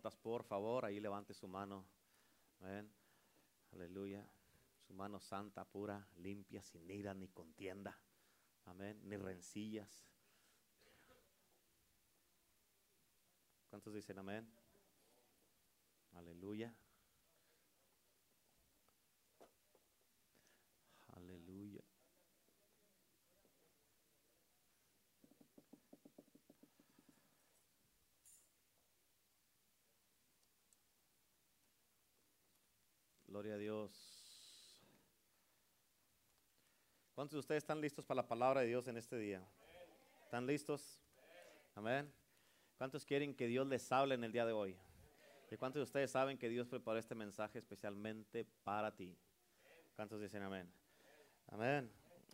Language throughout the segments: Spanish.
por favor, ahí levante su mano. Amén. Aleluya. Su mano santa, pura, limpia, sin ira ni contienda. Amén. Ni rencillas. ¿Cuántos dicen amén? Aleluya. Aleluya. Gloria a Dios. ¿Cuántos de ustedes están listos para la palabra de Dios en este día? ¿Están listos? Amén. ¿Cuántos quieren que Dios les hable en el día de hoy? ¿Y cuántos de ustedes saben que Dios preparó este mensaje especialmente para ti? ¿Cuántos dicen amén? Amén.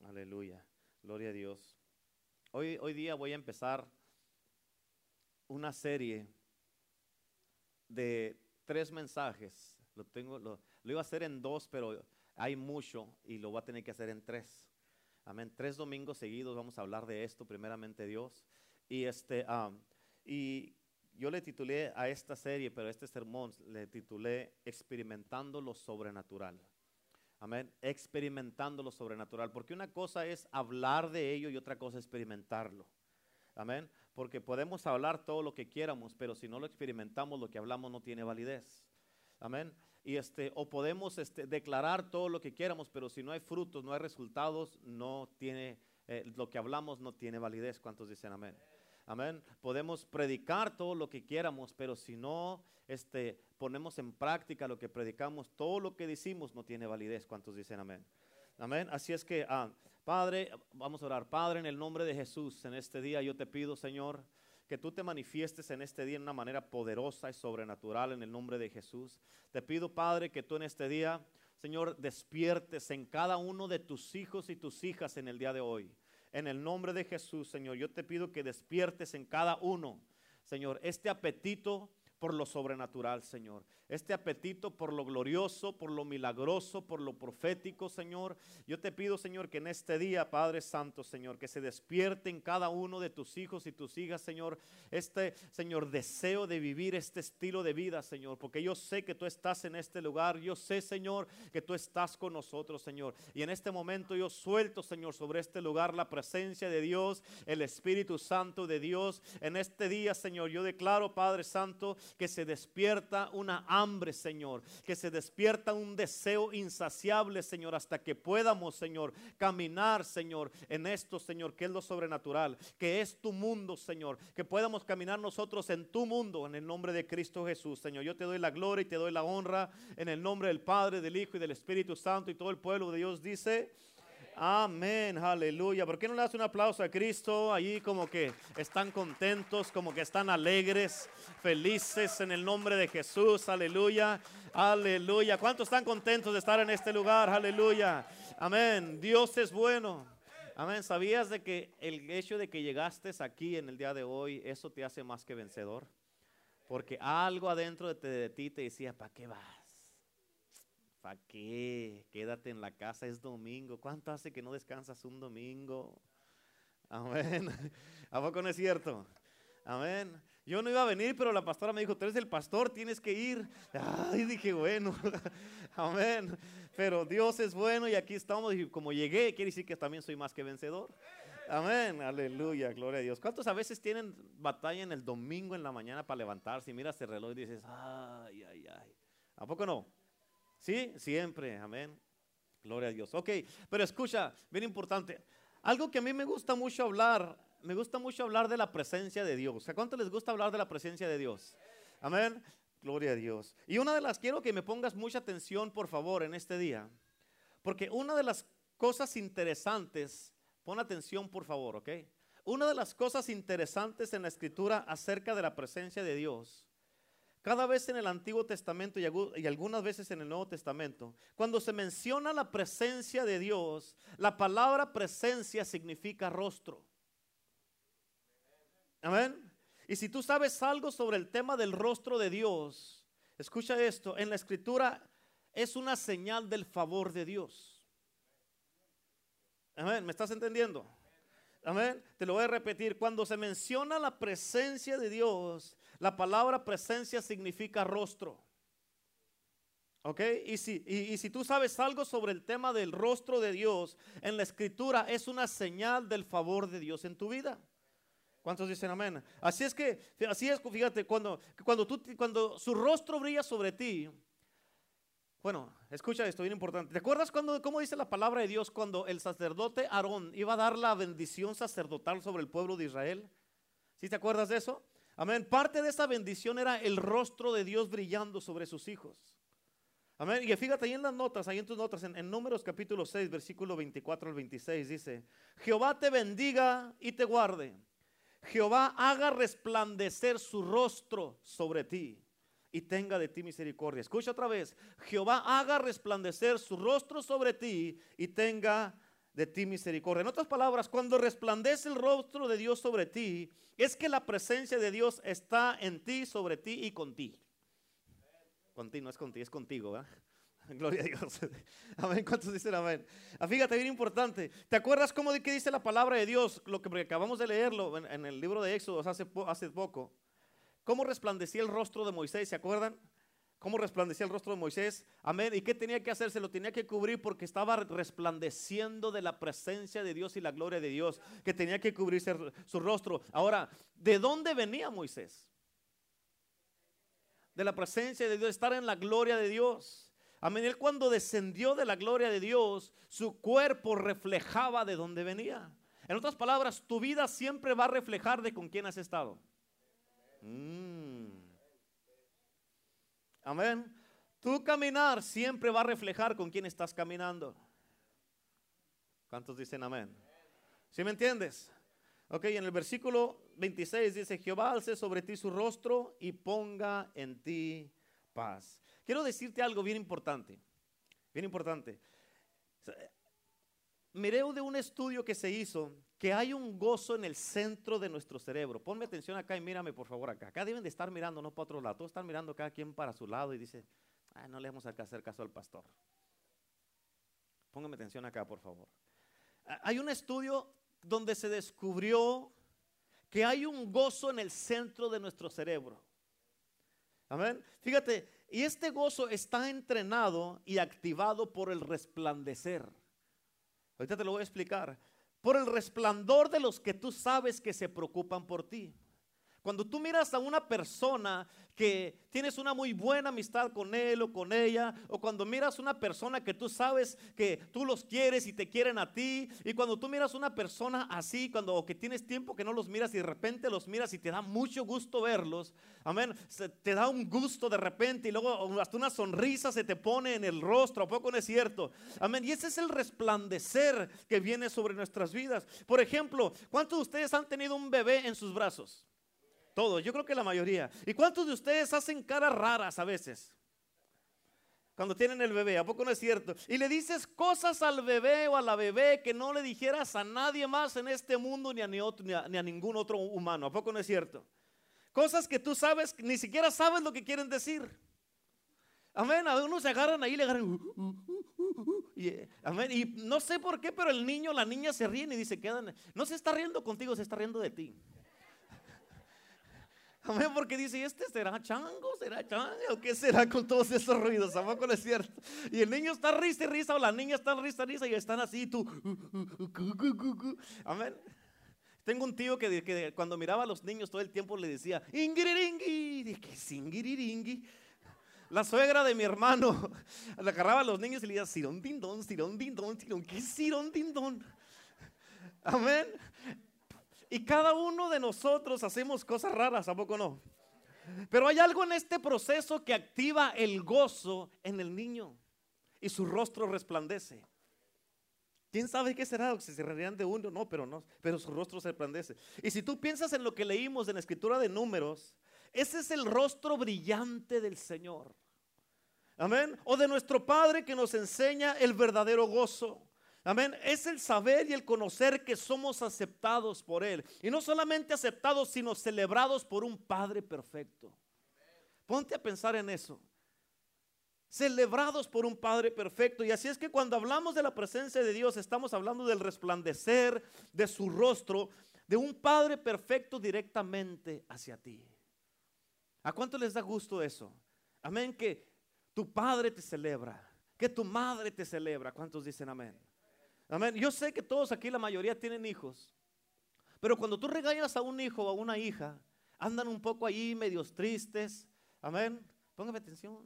Aleluya. Gloria a Dios. Hoy, hoy día voy a empezar una serie de tres mensajes. Lo tengo, lo, lo iba a hacer en dos, pero hay mucho y lo voy a tener que hacer en tres. Amén. Tres domingos seguidos vamos a hablar de esto, primeramente Dios. Y este, y yo le titulé a esta serie, pero este sermón le titulé Experimentando lo sobrenatural. Amén. Experimentando lo sobrenatural. Porque una cosa es hablar de ello y otra cosa es experimentarlo. Amén. Porque podemos hablar todo lo que quieramos, pero si no lo experimentamos, lo que hablamos no tiene validez. Amén y este, o podemos este, declarar todo lo que quieramos, pero si no hay frutos, no hay resultados, no tiene, eh, lo que hablamos no tiene validez. ¿Cuántos dicen amén? Amén. Podemos predicar todo lo que quieramos, pero si no este, ponemos en práctica lo que predicamos, todo lo que decimos no tiene validez. ¿Cuántos dicen amén? Amén. Así es que, ah, Padre, vamos a orar. Padre, en el nombre de Jesús, en este día yo te pido, Señor, que tú te manifiestes en este día en una manera poderosa y sobrenatural en el nombre de Jesús. Te pido, Padre, que tú en este día, Señor, despiertes en cada uno de tus hijos y tus hijas en el día de hoy. En el nombre de Jesús, Señor, yo te pido que despiertes en cada uno, Señor, este apetito por lo sobrenatural, Señor este apetito por lo glorioso, por lo milagroso, por lo profético, Señor. Yo te pido, Señor, que en este día, Padre Santo, Señor, que se despierte en cada uno de tus hijos y tus hijas, Señor, este, Señor, deseo de vivir este estilo de vida, Señor, porque yo sé que tú estás en este lugar, yo sé, Señor, que tú estás con nosotros, Señor. Y en este momento yo suelto, Señor, sobre este lugar la presencia de Dios, el Espíritu Santo de Dios. En este día, Señor, yo declaro, Padre Santo, que se despierta una hambre, Señor, que se despierta un deseo insaciable, Señor, hasta que podamos, Señor, caminar, Señor, en esto, Señor, que es lo sobrenatural, que es tu mundo, Señor, que podamos caminar nosotros en tu mundo, en el nombre de Cristo Jesús, Señor. Yo te doy la gloria y te doy la honra en el nombre del Padre, del Hijo y del Espíritu Santo y todo el pueblo de Dios dice. Amén, aleluya. ¿Por qué no le das un aplauso a Cristo? Allí como que están contentos, como que están alegres, felices en el nombre de Jesús, aleluya, aleluya. ¿Cuántos están contentos de estar en este lugar? Aleluya. Amén. Dios es bueno. Amén. ¿Sabías de que el hecho de que llegaste aquí en el día de hoy, eso te hace más que vencedor? Porque algo adentro de, ti te decía, ¿para qué vas? ¿Para qué? Quédate en la casa, es domingo. ¿Cuánto hace que no descansas un domingo? Amén. ¿A poco no es cierto? Amén. Yo no iba a venir, pero la pastora me dijo, tú eres el pastor, tienes que ir. Ay, dije, bueno, amén. Pero Dios es bueno y aquí estamos y como llegué, quiere decir que también soy más que vencedor. Amén, aleluya, gloria a Dios. ¿Cuántos a veces tienen batalla en el domingo en la mañana para levantarse y miras el reloj y dices, ay, ay, ay? ¿A poco no? Sí, siempre, amén. Gloria a Dios. Ok, pero escucha, bien importante. Algo que a mí me gusta mucho hablar, me gusta mucho hablar de la presencia de Dios. ¿A cuánto les gusta hablar de la presencia de Dios? Amén. Gloria a Dios. Y una de las, quiero que me pongas mucha atención, por favor, en este día. Porque una de las cosas interesantes, pon atención, por favor, ¿ok? Una de las cosas interesantes en la escritura acerca de la presencia de Dios cada vez en el Antiguo Testamento y algunas veces en el Nuevo Testamento, cuando se menciona la presencia de Dios, la palabra presencia significa rostro. Amén. Y si tú sabes algo sobre el tema del rostro de Dios, escucha esto, en la escritura es una señal del favor de Dios. Amén, ¿me estás entendiendo? Amén. Te lo voy a repetir. Cuando se menciona la presencia de Dios, la palabra presencia significa rostro. ¿Ok? Y si, y si tú sabes algo sobre el tema del rostro de Dios, en la escritura es una señal del favor de Dios en tu vida. ¿Cuántos dicen amén? Así es que, así es, fíjate, cuando, cuando, tú, cuando su rostro brilla sobre ti, bueno, escucha esto, bien importante. ¿Te acuerdas cuando, cómo dice la palabra de Dios cuando el sacerdote Aarón iba a dar la bendición sacerdotal sobre el pueblo de Israel? ¿Sí te acuerdas de eso? Amén. Parte de esa bendición era el rostro de Dios brillando sobre sus hijos. Amén. Y fíjate ahí en las notas, ahí en tus notas, en, Números capítulo 6, versículo 24 al 26, dice, Jehová te bendiga y te guarde. Jehová haga resplandecer su rostro sobre ti y tenga de ti misericordia. Escucha otra vez. Jehová haga resplandecer su rostro sobre ti y tenga de ti misericordia. En otras palabras, cuando resplandece el rostro de Dios sobre ti, es que la presencia de Dios está en ti, sobre ti y contigo. Contigo, no es contigo, es contigo, ¿verdad? Gloria a Dios. Amén. ¿Cuántos dicen amén? Ah, fíjate, bien importante. ¿Te acuerdas cómo de dice la palabra de Dios? Lo que acabamos de leerlo en, el libro de Éxodo hace, hace poco. ¿Cómo resplandecía el rostro de Moisés? ¿Se acuerdan? ¿Cómo resplandecía el rostro de Moisés? Amén. ¿Y qué tenía que hacer? Se lo tenía que cubrir porque estaba resplandeciendo de la presencia de Dios y la gloria de Dios, que tenía que cubrirse su rostro. Ahora, ¿de dónde venía Moisés? De la presencia de Dios, estar en la gloria de Dios. Amén. Él cuando descendió de la gloria de Dios, su cuerpo reflejaba de dónde venía. En otras palabras, tu vida siempre va a reflejar de con quién has estado. Mm. Amén. Tu caminar siempre va a reflejar con quién estás caminando. ¿Cuántos dicen amén? ¿Sí me entiendes? Ok, en el versículo 26 dice, Jehová alce sobre ti su rostro y ponga en ti paz. Quiero decirte algo bien importante, bien importante. Miré de un estudio que se hizo que hay un gozo en el centro de nuestro cerebro. Ponme atención acá y mírame por favor acá. Acá deben de estar mirando, no para otro lado. Todos están mirando cada quien para su lado y dice, no le vamos a hacer caso al pastor. Póngame atención acá, por favor. Hay un estudio donde se descubrió que hay un gozo en el centro de nuestro cerebro. Amén. Fíjate, y este gozo está entrenado y activado por el resplandecer. Ahorita te lo voy a explicar. Por el resplandor de los que tú sabes que se preocupan por ti. Cuando tú miras a una persona que tienes una muy buena amistad con él o con ella, o cuando miras una persona que tú sabes que tú los quieres y te quieren a ti, y cuando tú miras una persona así, cuando o que tienes tiempo que no los miras y de repente los miras y te da mucho gusto verlos, amén, te da un gusto de repente y luego hasta una sonrisa se te pone en el rostro, ¿a poco no es cierto? Amén, y ese es el resplandecer que viene sobre nuestras vidas. Por ejemplo, ¿cuántos de ustedes han tenido un bebé en sus brazos? Todos, yo creo que la mayoría. ¿Y cuántos de ustedes hacen caras raras a veces? Cuando tienen el bebé, ¿a poco no es cierto? Y le dices cosas al bebé o a la bebé que no le dijeras a nadie más en este mundo ni a, ni, a, ningún otro humano, ¿a poco no es cierto? Cosas que tú sabes, ni siquiera sabes lo que quieren decir. Amén, a uno se agarran ahí, le agarran. Uh, uh, uh, y, amén. Y no sé por qué, pero el niño, la niña se ríen y dice, quedan. No se está riendo contigo, se está riendo de ti. Amén, porque dice, ¿este será chango? ¿Será chango? ¿O qué será con todos esos ruidos? ¿A poco es cierto? Y el niño está risa y risa, o la niña está risa y risa, y están así, tú. Amén. Tengo un tío que, que, cuando miraba a los niños todo el tiempo le decía, ingiriringui. ¿Qué es ingiriringui? La suegra de mi hermano le agarraba a los niños y le decía, sirón dindón, sirón dindón, sirón, ¿qué es sirón dindón? Amén. Y cada uno de nosotros hacemos cosas raras, ¿a poco no? Pero hay algo en este proceso que activa el gozo en el niño y su rostro resplandece. ¿Quién sabe qué será? Si se reirían de uno, no, pero no, pero su rostro se resplandece. Y si tú piensas en lo que leímos en la escritura de números, ese es el rostro brillante del Señor. Amén. O de nuestro Padre que nos enseña el verdadero gozo. Amén. Es el saber y el conocer que somos aceptados por Él. Y no solamente aceptados, sino celebrados por un Padre perfecto. Ponte a pensar en eso. Celebrados por un Padre perfecto. Y así es que cuando hablamos de la presencia de Dios, estamos hablando del resplandecer de su rostro, de un Padre perfecto directamente hacia ti. ¿A cuánto les da gusto eso? Amén, que tu padre te celebra, que tu madre te celebra. ¿Cuántos dicen amén? Amén. Yo sé que todos aquí, la mayoría tienen hijos. Pero cuando tú regañas a un hijo o a una hija, andan un poco ahí medios tristes. Amén. Póngame atención.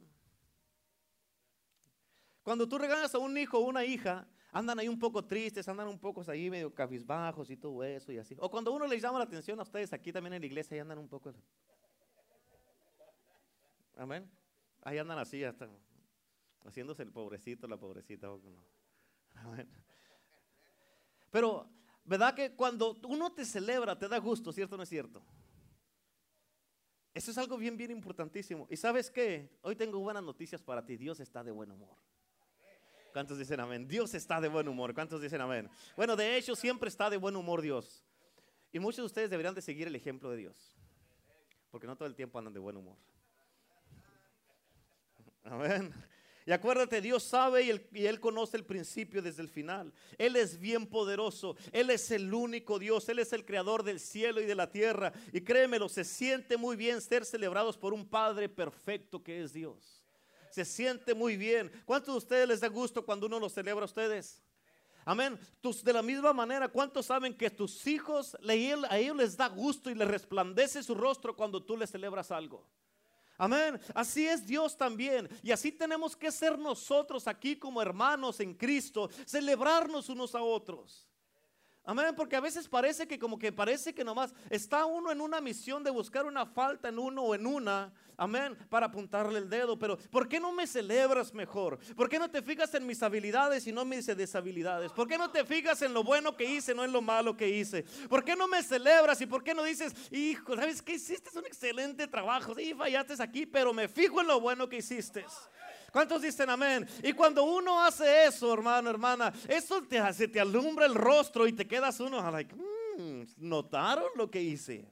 Cuando tú regañas a un hijo o una hija, andan ahí un poco tristes, andan un poco ahí medio cabizbajos y todo eso y así. O cuando uno les llama la atención a ustedes aquí también en la iglesia, ahí andan un poco. Amén. Ahí andan así, hasta haciéndose el pobrecito, la pobrecita. Amén. Pero, ¿verdad que cuando uno te celebra, te da gusto, ¿cierto o no es cierto? Eso es algo bien, bien importantísimo. Y sabes qué? Hoy tengo buenas noticias para ti. Dios está de buen humor. ¿Cuántos dicen amén? Dios está de buen humor. ¿Cuántos dicen amén? Bueno, de hecho, siempre está de buen humor Dios. Y muchos de ustedes deberían de seguir el ejemplo de Dios. Porque no todo el tiempo andan de buen humor. Amén. Y acuérdate, Dios sabe y él, conoce el principio desde el final. Él es bien poderoso. Él es el único Dios. Él es el creador del cielo y de la tierra. Y créemelo, se siente muy bien ser celebrados por un Padre perfecto que es Dios. Se siente muy bien. ¿Cuántos de ustedes les da gusto cuando uno lo celebra a ustedes? Amén. de la misma manera, ¿cuántos saben que tus hijos, a ellos les da gusto y les resplandece su rostro cuando tú les celebras algo? Amén. Así es Dios también. Y así tenemos que ser nosotros aquí como hermanos en Cristo, celebrarnos unos a otros. Amén, porque a veces parece que como que parece que nomás está uno en una misión de buscar una falta en uno o en una, amén, para apuntarle el dedo. Pero ¿por qué no me celebras mejor? ¿Por qué no te fijas en mis habilidades y no mis deshabilidades? ¿Por qué no te fijas en lo bueno que hice, no en lo malo que hice? ¿Por qué no me celebras y por qué no dices, hijo, ¿sabes qué? Hiciste un excelente trabajo, sí, fallaste aquí, pero me fijo en lo bueno que hiciste. ¿Cuántos dicen amén? Y cuando uno hace eso, hermano, hermana, eso te te alumbra el rostro y te quedas uno, like, mm, ¿notaron lo que hice?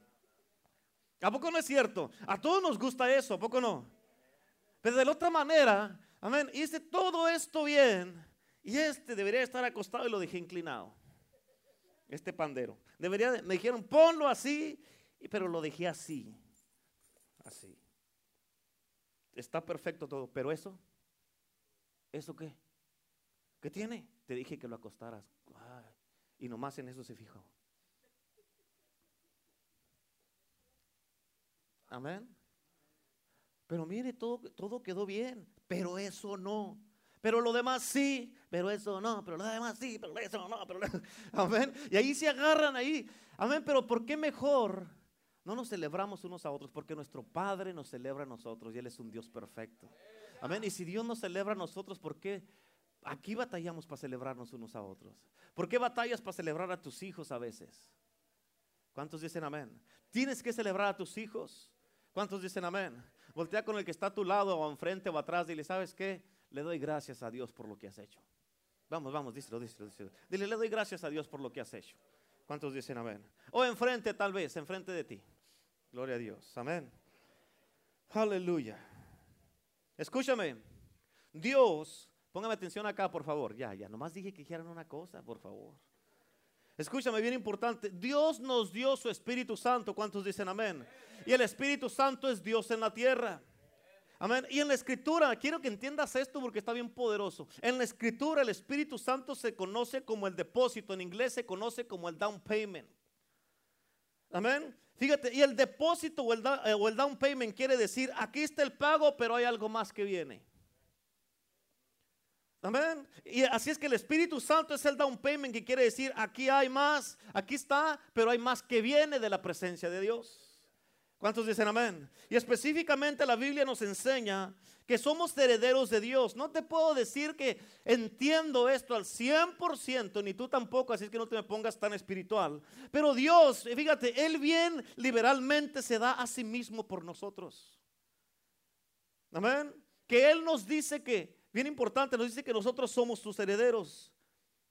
¿A poco no es cierto? A todos nos gusta eso, ¿a poco no? Pero de la otra manera, amén, hice todo esto bien y este debería estar acostado y lo dejé inclinado. Este pandero. Debería, me dijeron, ponlo así, pero lo dejé así. Así. Está perfecto todo, pero eso ¿Eso qué? ¿Qué tiene? Te dije que lo acostaras. y nomás en eso se fijó. Amén. Pero mire, todo, todo quedó bien, pero eso no. Pero lo demás sí, pero eso no, pero lo demás sí, pero eso no, pero amén. Y ahí se agarran ahí. Amén, pero ¿por qué mejor no nos celebramos unos a otros? Porque nuestro Padre nos celebra a nosotros y Él es un Dios perfecto. Amén. Y si Dios nos celebra a nosotros, ¿por qué aquí batallamos para celebrarnos unos a otros? ¿Por qué batallas para celebrar a tus hijos a veces? ¿Cuántos dicen amén? Tienes que celebrar a tus hijos. ¿Cuántos dicen amén? Voltea con el que está a tu lado o enfrente o atrás. Dile, ¿sabes qué? Le doy gracias a Dios por lo que has hecho. Vamos, vamos, díselo, díselo, díselo. Dile, le doy gracias a Dios por lo que has hecho. ¿Cuántos dicen amén? O enfrente tal vez, enfrente de ti. Gloria a Dios. Amén. Aleluya. Escúchame, Dios, póngame atención acá, por favor. Ya, ya, nomás dije que dijeran una cosa, por favor. Escúchame, bien importante. Dios nos dio su Espíritu Santo. ¿Cuántos dicen amén? Y el Espíritu Santo es Dios en la tierra. Amén. Y en la escritura, quiero que entiendas esto porque está bien poderoso. En la escritura el Espíritu Santo se conoce como el depósito. En inglés se conoce como el down payment. Amén. Fíjate, y el depósito o el, eh, o el down payment quiere decir, aquí está el pago, pero hay algo más que viene. Amén. Y así es que el Espíritu Santo es el down payment que quiere decir, aquí hay más, aquí está, pero hay más que viene de la presencia de Dios. ¿Cuántos dicen amén? Y específicamente la Biblia nos enseña que somos herederos de Dios. No te puedo decir que entiendo esto al 100%, ni tú tampoco, así que no te me pongas tan espiritual. Pero Dios, fíjate, Él bien liberalmente se da a sí mismo por nosotros. Amén. Que Él nos dice que, bien importante, nos dice que nosotros somos sus herederos.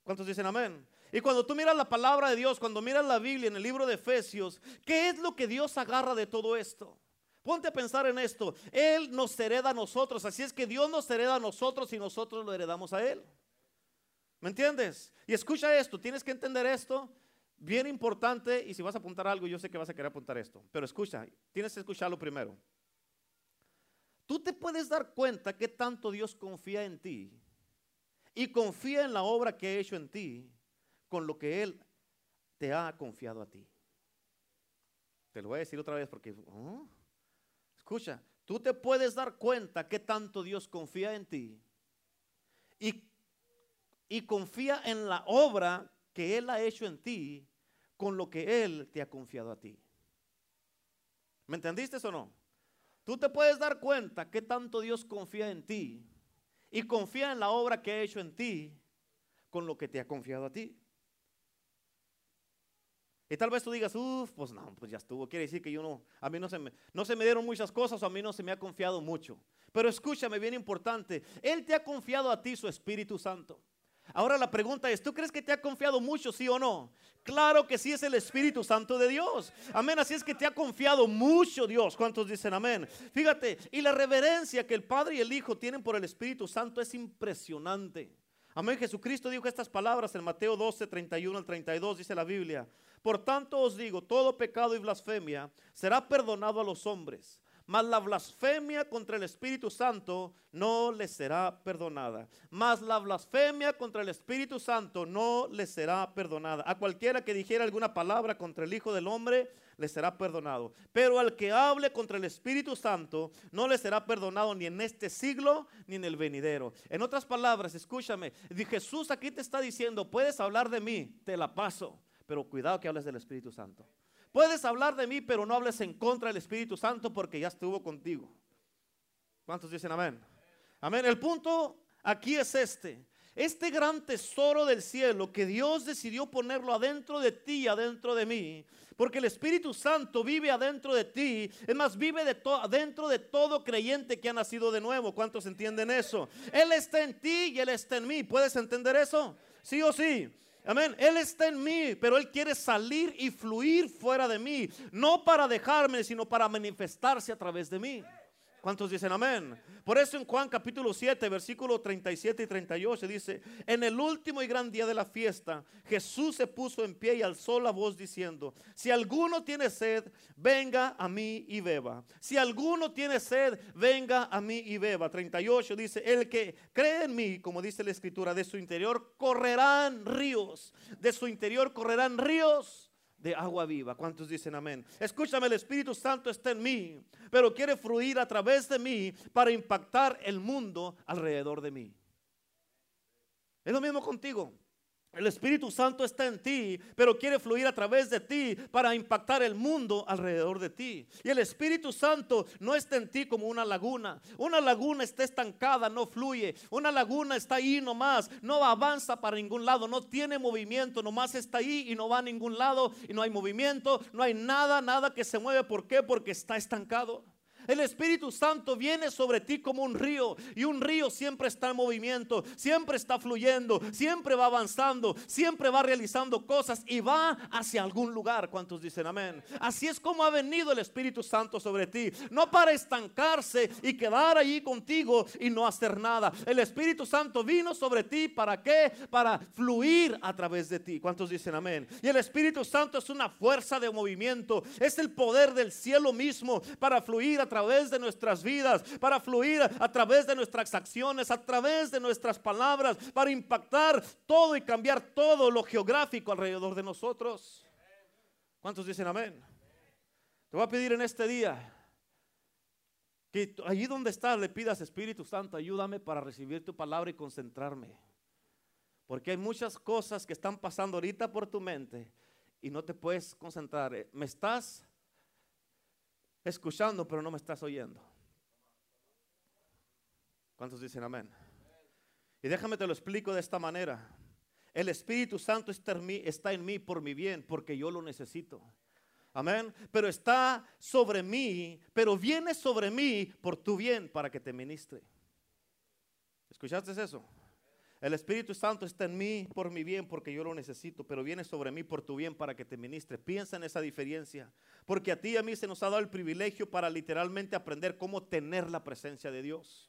¿Cuántos dicen amén? Y cuando tú miras la palabra de Dios, cuando miras la Biblia en el libro de Efesios, ¿qué es lo que Dios agarra de todo esto? Ponte a pensar en esto. Él nos hereda a nosotros. Así es que Dios nos hereda a nosotros y nosotros lo heredamos a Él. ¿Me entiendes? Y escucha esto. Tienes que entender esto. Bien importante. Y si vas a apuntar algo, yo sé que vas a querer apuntar esto. Pero escucha. Tienes que escucharlo primero. tú te puedes dar cuenta que tanto Dios confía en ti y confía en la obra que ha hecho en ti con lo que Él te ha confiado a ti. Te lo voy a decir otra vez porque, oh, escucha, tú te puedes dar cuenta que tanto Dios confía en ti y, y confía en la obra que Él ha hecho en ti con lo que Él te ha confiado a ti. ¿Me entendiste o no? Tú te puedes dar cuenta que tanto Dios confía en ti y confía en la obra que ha hecho en ti con lo que te ha confiado a ti. Y tal vez tú digas, uff, pues no, pues ya estuvo. Quiere decir que yo no, a mí no se, me, no se me dieron muchas cosas, o a mí no se me ha confiado mucho. Pero escúchame, bien importante, Él te ha confiado a ti su Espíritu Santo. Ahora la pregunta es, ¿tú crees que te ha confiado mucho, sí o no? Claro que sí es el Espíritu Santo de Dios. Amén, así es que te ha confiado mucho Dios. ¿Cuántos dicen amén? Fíjate, y la reverencia que el Padre y el Hijo tienen por el Espíritu Santo es impresionante. Amén, Jesucristo dijo estas palabras en Mateo 12, 31 al 32, dice la Biblia. Por tanto os digo, todo pecado y blasfemia será perdonado a los hombres mas la blasfemia contra el Espíritu Santo no le será perdonada. Mas la blasfemia contra el Espíritu Santo no le será perdonada. A cualquiera que dijera alguna palabra contra el Hijo del Hombre, le será perdonado. Pero al que hable contra el Espíritu Santo, no le será perdonado ni en este siglo ni en el venidero. En otras palabras, escúchame, Jesús aquí te está diciendo, puedes hablar de mí, te la paso, pero cuidado que hables del Espíritu Santo. Puedes hablar de mí, pero no hables en contra del Espíritu Santo porque ya estuvo contigo. ¿Cuántos dicen amén? Amén. El punto aquí es este. Este gran tesoro del cielo que Dios decidió ponerlo adentro de ti y adentro de mí. Porque el Espíritu Santo vive adentro de ti. Es más, vive de adentro de todo creyente que ha nacido de nuevo. ¿Cuántos entienden eso? Él está en ti y Él está en mí. ¿Puedes entender eso? Sí o sí. Amén. Él está en mí, pero Él quiere salir y fluir fuera de mí. No para dejarme, sino para manifestarse a través de mí. ¿Cuántos dicen amén? Por eso en Juan capítulo 7, versículo 37 y 38 dice, en el último y gran día de la fiesta, Jesús se puso en pie y alzó la voz diciendo, si alguno tiene sed, venga a mí y beba. Si alguno tiene sed, venga a mí y beba. 38 dice, el que cree en mí, como dice la escritura, de su interior correrán ríos, de su interior correrán ríos de agua viva. ¿Cuántos dicen amén? Escúchame, el Espíritu Santo está en mí, pero quiere fluir a través de mí para impactar el mundo alrededor de mí. Es lo mismo contigo. El Espíritu Santo está en ti, pero quiere fluir a través de ti para impactar el mundo alrededor de ti. Y el Espíritu Santo no está en ti como una laguna. Una laguna está estancada, no fluye. Una laguna está ahí nomás, no avanza para ningún lado, no tiene movimiento, nomás está ahí y no va a ningún lado y no hay movimiento, no hay nada, nada que se mueve. ¿Por qué? Porque está estancado. El Espíritu Santo viene sobre ti como un río y un río siempre está en movimiento, siempre está fluyendo, siempre va avanzando, siempre va realizando cosas y va hacia algún lugar. ¿Cuántos dicen amén? Así es como ha venido el Espíritu Santo sobre ti, no para estancarse y quedar allí contigo y no hacer nada. El Espíritu Santo vino sobre ti para qué? Para fluir a través de ti. ¿Cuántos dicen amén? Y el Espíritu Santo es una fuerza de movimiento, es el poder del cielo mismo para fluir a través través de nuestras vidas, para fluir a través de nuestras acciones, a través de nuestras palabras, para impactar todo y cambiar todo lo geográfico alrededor de nosotros. ¿Cuántos dicen amén? Te voy a pedir en este día que allí donde estás le pidas Espíritu Santo, ayúdame para recibir tu palabra y concentrarme. Porque hay muchas cosas que están pasando ahorita por tu mente y no te puedes concentrar. ¿Me estás escuchando, pero no me estás oyendo. ¿Cuántos dicen amén? Y déjame te lo explico de esta manera. El Espíritu Santo está en mí por mi bien, porque yo lo necesito. Amén. Pero está sobre mí, pero viene sobre mí por tu bien para que te ministre. ¿Escuchaste eso? El Espíritu Santo está en mí por mi bien porque yo lo necesito, pero viene sobre mí por tu bien para que te ministre. Piensa en esa diferencia, porque a ti y a mí se nos ha dado el privilegio para literalmente aprender cómo tener la presencia de Dios.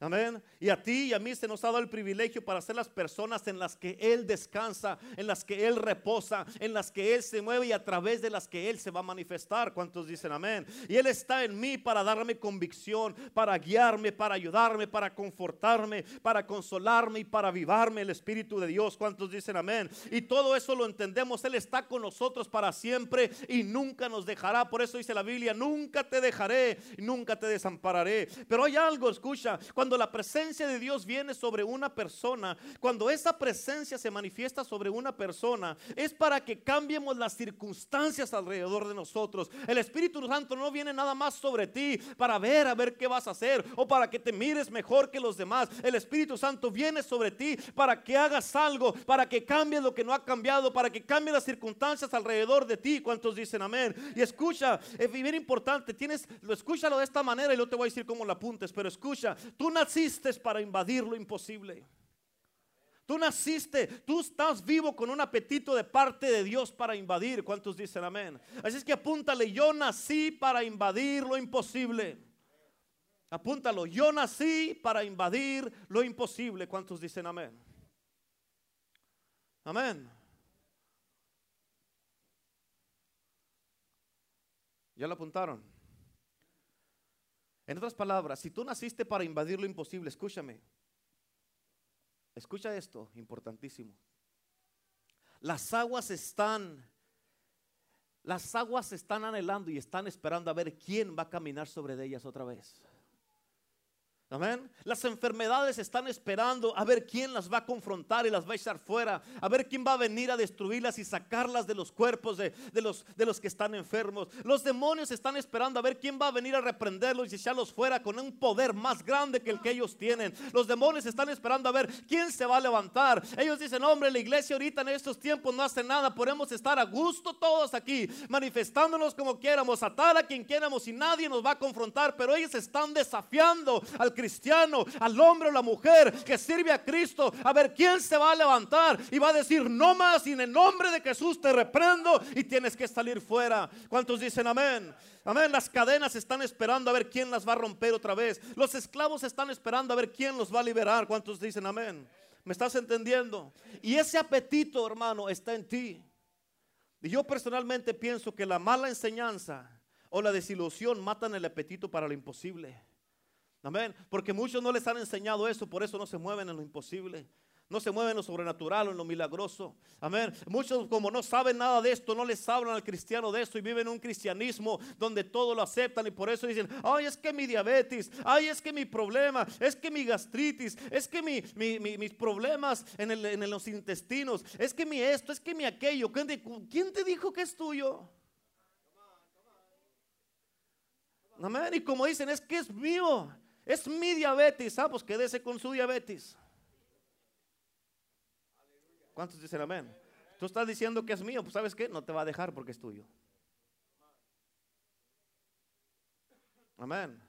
Amén. Y a ti y a mí se nos ha dado el privilegio para ser las personas en las que Él descansa, en las que Él reposa, en las que Él se mueve y a través de las que Él se va a manifestar. ¿Cuántos dicen amén? Y Él está en mí para darme convicción, para guiarme, para ayudarme, para confortarme, para consolarme y para avivarme el Espíritu de Dios. ¿Cuántos dicen amén? Y todo eso lo entendemos. Él está con nosotros para siempre y nunca nos dejará. Por eso dice la Biblia, nunca te dejaré, nunca te desampararé. Pero hay algo, escucha, cuando cuando la presencia de Dios viene sobre una persona, cuando esa presencia se manifiesta sobre una persona, es para que cambiemos las circunstancias alrededor de nosotros. El Espíritu Santo no viene nada más sobre ti para ver a ver qué vas a hacer o para que te mires mejor que los demás. El Espíritu Santo viene sobre ti para que hagas algo, para que cambies lo que no ha cambiado, para que cambie las circunstancias alrededor de ti. ¿Cuántos dicen amén? Y escucha, es bien importante, tienes, lo escúchalo de esta manera y luego te voy a decir cómo lo apuntes, pero escucha, tú naciste para invadir lo imposible. Tú naciste, tú estás vivo con un apetito de parte de Dios para invadir. ¿Cuántos dicen amén? Así es que apúntale, yo nací para invadir lo imposible. Apúntalo, yo nací para invadir lo imposible. ¿Cuántos dicen amén? Amén. ¿Ya lo apuntaron? En otras palabras, si tú naciste para invadir lo imposible, escúchame. Escucha esto, importantísimo. Las aguas están, las aguas están anhelando y están esperando a ver quién va a caminar sobre ellas otra vez. Amén. Las enfermedades están esperando a ver quién las va a confrontar y las va a echar fuera. A ver quién va a venir a destruirlas y sacarlas de los cuerpos de, los, de los que están enfermos. Los demonios están esperando a ver quién va a venir a reprenderlos y echarlos fuera con un poder más grande que el que ellos tienen. Los demonios están esperando a ver quién se va a levantar. Ellos dicen, hombre, la iglesia ahorita en estos tiempos no hace nada. Podemos estar a gusto todos aquí, manifestándonos como quieramos, atar a quien quieramos y nadie nos va a confrontar. Pero ellos están desafiando al cristiano, al hombre o la mujer que sirve a Cristo, a ver quién se va a levantar y va a decir, no más, y en el nombre de Jesús te reprendo y tienes que salir fuera. ¿Cuántos dicen amén? Amén, las cadenas están esperando a ver quién las va a romper otra vez. Los esclavos están esperando a ver quién los va a liberar. ¿Cuántos dicen amén? ¿Me estás entendiendo? Y ese apetito, hermano, está en ti. Y yo personalmente pienso que la mala enseñanza o la desilusión matan el apetito para lo imposible. Amén. Porque muchos no les han enseñado eso, por eso no se mueven en lo imposible. No se mueven en lo sobrenatural o en lo milagroso. Amén. Muchos como no saben nada de esto, no les hablan al cristiano de esto y viven un cristianismo donde todo lo aceptan y por eso dicen, ay, es que mi diabetes, ay, es que mi problema, es que mi gastritis, es que mi, mis problemas en, en, los intestinos, es que mi esto, es que mi aquello. ¿Quién te dijo que es tuyo? Amén. Y como dicen, es que es mío. Es mi diabetes. Ah, pues quédese con su diabetes. ¿Cuántos dicen amén? Tú estás diciendo que es mío, pues sabes qué, no te va a dejar porque es tuyo. Amén.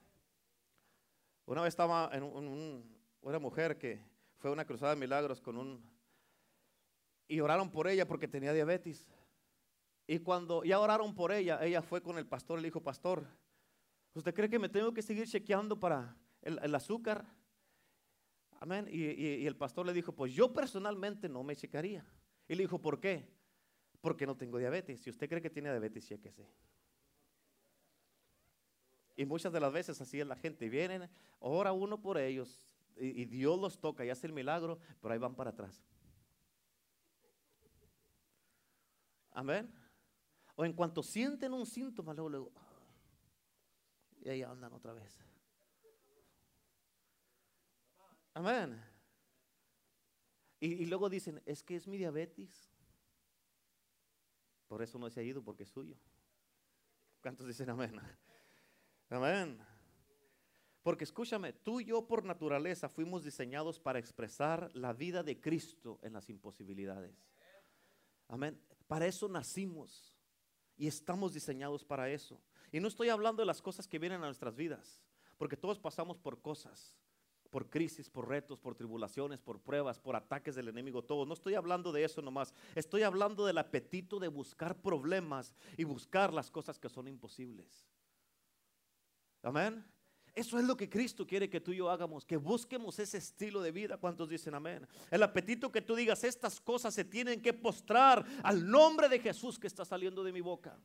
Una vez estaba en una mujer que fue a una cruzada de milagros con un... Y oraron por ella porque tenía diabetes. Y cuando ya oraron por ella, ella fue con el pastor le dijo, pastor, ¿usted cree que me tengo que seguir chequeando para el, azúcar. Amén. Y, el pastor le dijo, pues yo personalmente no me checaría. Y le dijo, ¿por qué? Porque no tengo diabetes. Si usted cree que tiene diabetes, chequese. Y muchas de las veces así es la gente. Vienen, ora uno por ellos y, Dios los toca y hace el milagro, pero ahí van para atrás. Amén. O en cuanto sienten un síntoma, luego, luego, y ahí andan otra vez. Amén. Y, luego dicen, es que es mi diabetes. Por eso no se ha ido, porque es suyo. ¿Cuántos dicen amén? Amén. Porque escúchame, tú y yo por naturaleza fuimos diseñados para expresar la vida de Cristo en las imposibilidades. Amén. Para eso nacimos y estamos diseñados para eso. Y no estoy hablando de las cosas que vienen a nuestras vidas, porque todos pasamos por cosas por crisis, por retos, por tribulaciones, por pruebas, por ataques del enemigo, todo. No estoy hablando de eso nomás. Estoy hablando del apetito de buscar problemas y buscar las cosas que son imposibles. Amén. Eso es lo que Cristo quiere que tú y yo hagamos, que busquemos ese estilo de vida. ¿Cuántos dicen amén? El apetito que tú digas, estas cosas se tienen que postrar al nombre de Jesús que está saliendo de mi boca.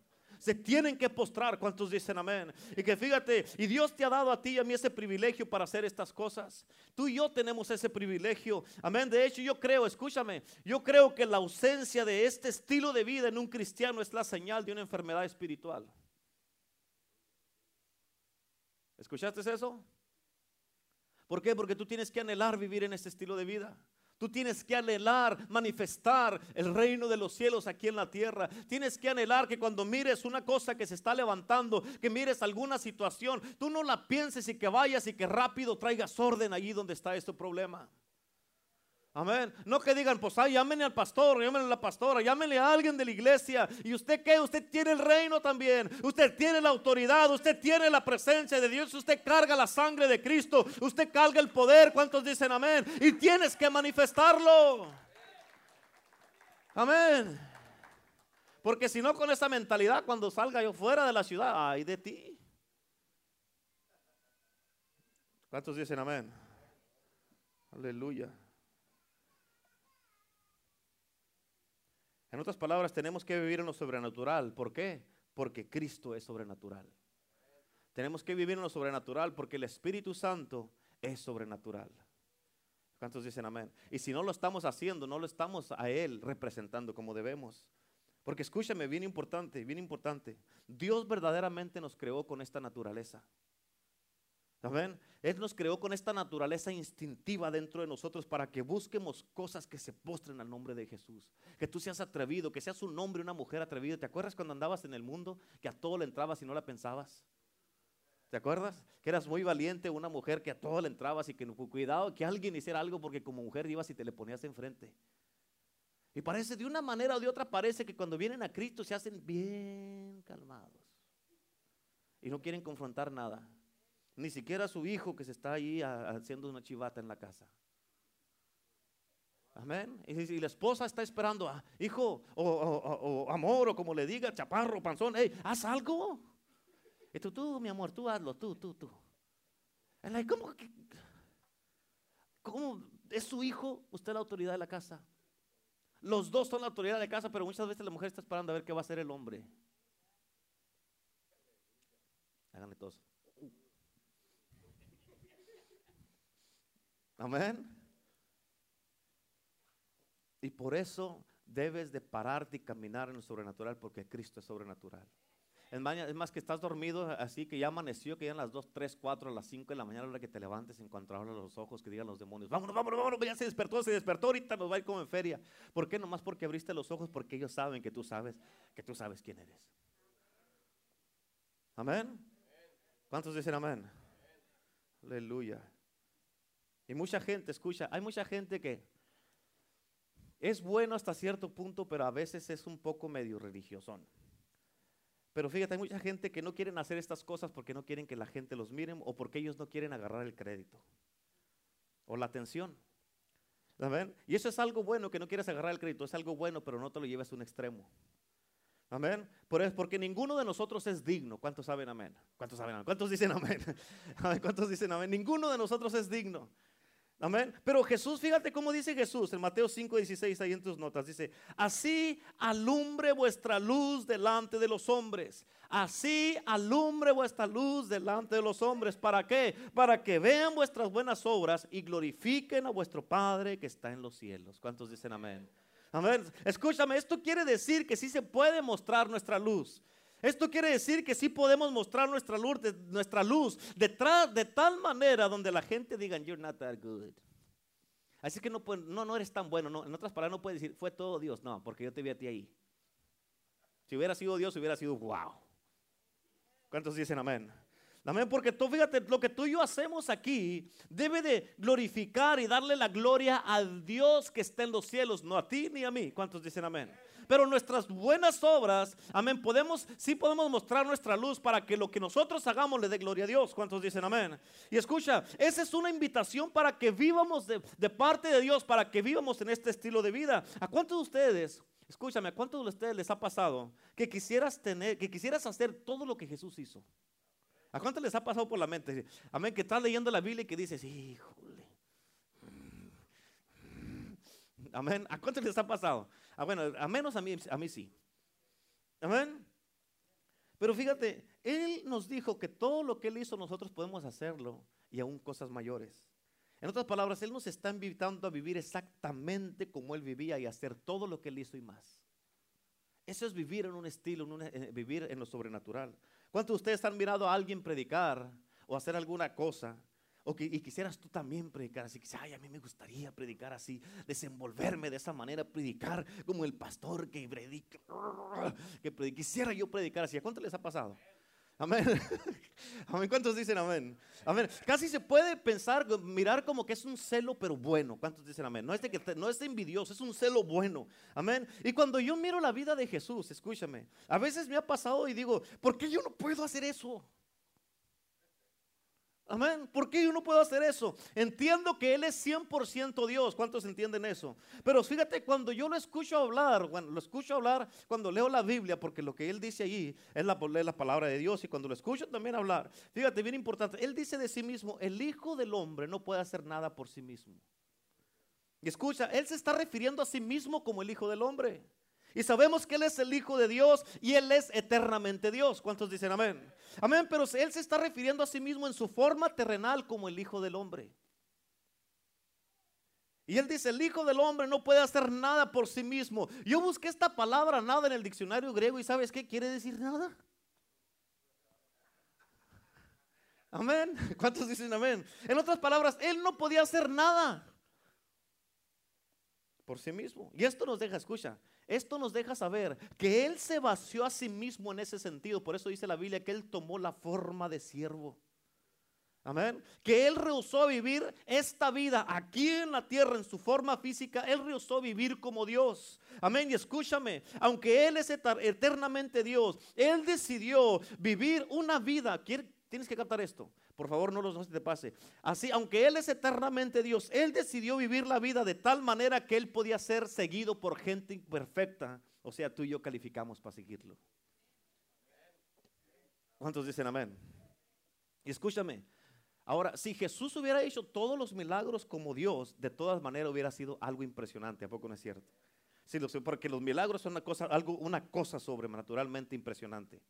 Se tienen que postrar. ¿Cuántos dicen amén? Y que fíjate, y Dios te ha dado a ti y a mí ese privilegio para hacer estas cosas. Tú y yo tenemos ese privilegio. Amén. De hecho, yo creo, escúchame, yo creo que la ausencia de este estilo de vida en un cristiano es la señal de una enfermedad espiritual. ¿Escuchaste eso? ¿Por qué? Porque tú tienes que anhelar vivir en este estilo de vida. Tú tienes que anhelar manifestar el reino de los cielos aquí en la tierra. Tienes que anhelar que cuando mires una cosa que se está levantando, que mires alguna situación, tú no la pienses y que vayas y que rápido traigas orden allí donde está este problema. Amén. No que digan, pues ay, llámenle al pastor, llámenle a la pastora, llámenle a alguien de la iglesia. ¿Y usted qué? Usted tiene el reino también. Usted tiene la autoridad, usted tiene la presencia de Dios, usted carga la sangre de Cristo, usted carga el poder. ¿Cuántos dicen amén? Y tienes que manifestarlo. Amén. Porque si no con esa mentalidad, cuando salga yo fuera de la ciudad, ay de ti. ¿Cuántos dicen amén? Aleluya. En otras palabras, tenemos que vivir en lo sobrenatural. ¿Por qué? Porque Cristo es sobrenatural. Tenemos que vivir en lo sobrenatural porque el Espíritu Santo es sobrenatural. ¿Cuántos dicen amén? Y si no lo estamos haciendo, no lo estamos a Él representando como debemos. Porque escúchame, bien importante, bien importante. Dios verdaderamente nos creó con esta naturaleza. ¿Saben? Él nos creó con esta naturaleza instintiva dentro de nosotros para que busquemos cosas que se postren al nombre de Jesús. Que tú seas atrevido, que seas un hombre, una mujer atrevido. ¿Te acuerdas cuando andabas en el mundo que a todo le entrabas y no la pensabas? ¿Te acuerdas? Que eras muy valiente, una mujer que a todo le entrabas y que cuidado que alguien hiciera algo porque como mujer ibas y te le ponías enfrente. Y parece, de una manera o de otra, parece que cuando vienen a Cristo se hacen bien calmados. Y no quieren confrontar nada. Ni siquiera su hijo que se está ahí haciendo una chivata en la casa. Amén. Y, la esposa está esperando, a, hijo, o, amor, o como le diga, chaparro, panzón, hey, haz algo. Y tú, tú, mi amor, tú hazlo, tú, tú, tú. ¿Cómo, ¿Cómo es su hijo? Usted la autoridad de la casa. Los dos son la autoridad de la casa, pero muchas veces la mujer está esperando a ver qué va a hacer el hombre. Háganle todos. Amén. Y por eso debes de pararte y caminar en lo sobrenatural porque Cristo es sobrenatural. Es más, que estás dormido así que ya amaneció, que ya las 2, 3, 4, a las 5 de la mañana, hora que te levantes en cuanto los ojos, que digan los demonios, vámonos, vámonos, vámonos, ya se despertó, se despertó, ahorita nos va a ir como en feria. ¿Por qué? Nomás porque abriste los ojos, porque ellos saben que tú sabes, que tú sabes quién eres. Amén. ¿Cuántos dicen amén? Aleluya. Y mucha gente, escucha, hay mucha gente que es bueno hasta cierto punto, pero a veces es un poco medio religioso. Pero fíjate, hay mucha gente que no quieren hacer estas cosas porque no quieren que la gente los mire o porque ellos no quieren agarrar el crédito o la atención. ¿Amén? Y eso es algo bueno que no quieres agarrar el crédito, es algo bueno, pero no te lo lleves a un extremo. Amén. Porque ninguno de nosotros es digno. ¿Cuántos saben amén? ¿Cuántos saben amén? ¿Cuántos dicen amén? ¿Cuántos dicen amén? Ninguno de nosotros es digno. Amén. Pero Jesús, fíjate cómo dice Jesús en Mateo 5, 16, ahí en tus notas. Dice, así alumbre vuestra luz delante de los hombres. Así alumbre vuestra luz delante de los hombres. ¿Para qué? Para que vean vuestras buenas obras y glorifiquen a vuestro Padre que está en los cielos. ¿Cuántos dicen amén? Amén. Escúchame, esto quiere decir que sí se puede mostrar nuestra luz. Esto quiere decir que sí podemos mostrar nuestra luz, nuestra luz detrás de tal manera donde la gente diga, you're not that good. Así que no, no, no eres tan bueno. No, en otras palabras, no puedes decir, fue todo Dios. No, porque yo te vi a ti ahí. Si hubiera sido Dios, hubiera sido wow. ¿Cuántos dicen amén? Amén, porque tú fíjate, lo que tú y yo hacemos aquí debe de glorificar y darle la gloria al Dios que está en los cielos, no a ti ni a mí. ¿Cuántos dicen amén? Pero nuestras buenas obras, amén, podemos, sí podemos mostrar nuestra luz para que lo que nosotros hagamos le dé gloria a Dios. ¿Cuántos dicen amén? Y escucha, esa es una invitación para que vivamos de, de parte de Dios, para que vivamos en este estilo de vida. ¿A cuántos de ustedes, escúchame, a cuántos de ustedes les ha pasado que quisieras tener, que quisieras hacer todo lo que Jesús hizo? ¿A cuánto les ha pasado por la mente? Amén, que estás leyendo la Biblia y que dices, híjole. Amén. ¿A cuánto les ha pasado? Ah, bueno, a menos a mí, a mí sí. Amén. Pero fíjate, Él nos dijo que todo lo que Él hizo nosotros podemos hacerlo y aún cosas mayores. En otras palabras, Él nos está invitando a vivir exactamente como Él vivía y hacer todo lo que Él hizo y más. Eso es vivir en un estilo, eh, vivir en lo sobrenatural. ¿Cuántos de ustedes han mirado a alguien predicar o hacer alguna cosa? O que, y quisieras tú también predicar así, que ay, a mí me gustaría predicar así, desenvolverme de esa manera, predicar como el pastor que predica, que quisiera yo predicar así. ¿A cuánto les ha pasado? Amén. Amén. ¿Cuántos dicen amén? Amén. Casi se puede pensar, mirar como que es un celo, pero bueno. ¿Cuántos dicen amén? No es, de que, no es envidioso, es un celo bueno. Amén. Y cuando yo miro la vida de Jesús, escúchame, a veces me ha pasado y digo, ¿por qué yo no puedo hacer eso? Amén. ¿Por qué yo no puedo hacer eso? Entiendo que Él es 100% Dios. ¿Cuántos entienden eso? Pero fíjate, cuando yo lo escucho hablar, cuando lo escucho hablar, cuando leo la Biblia, porque lo que Él dice allí es la, es la palabra de Dios, y cuando lo escucho también hablar, fíjate, bien importante, Él dice de sí mismo, el Hijo del Hombre no puede hacer nada por sí mismo. Y escucha, Él se está refiriendo a sí mismo como el Hijo del Hombre. Y sabemos que Él es el Hijo de Dios y Él es eternamente Dios. ¿Cuántos dicen amén? Amén, pero Él se está refiriendo a sí mismo en su forma terrenal como el Hijo del Hombre. Y Él dice, el Hijo del Hombre no puede hacer nada por sí mismo. Yo busqué esta palabra nada en el diccionario griego y ¿sabes qué quiere decir nada? Amén. ¿Cuántos dicen amén? En otras palabras, Él no podía hacer nada por sí mismo. Y esto nos deja, escucha, esto nos deja saber que Él se vació a sí mismo en ese sentido. Por eso dice la Biblia que Él tomó la forma de siervo. Amén. Que Él rehusó vivir esta vida aquí en la tierra en su forma física. Él rehusó vivir como Dios. Amén. Y escúchame, aunque Él es eternamente Dios, Él decidió vivir una vida. Tienes que captar esto. Por favor, no los no se te pase. Así, aunque Él es eternamente Dios, Él decidió vivir la vida de tal manera que Él podía ser seguido por gente imperfecta. O sea, tú y yo calificamos para seguirlo. ¿Cuántos dicen amén? Y escúchame, ahora, si Jesús hubiera hecho todos los milagros como Dios, de todas maneras hubiera sido algo impresionante, ¿a poco no es cierto? Sí, porque los milagros son una cosa, algo, una cosa sobrenaturalmente impresionante.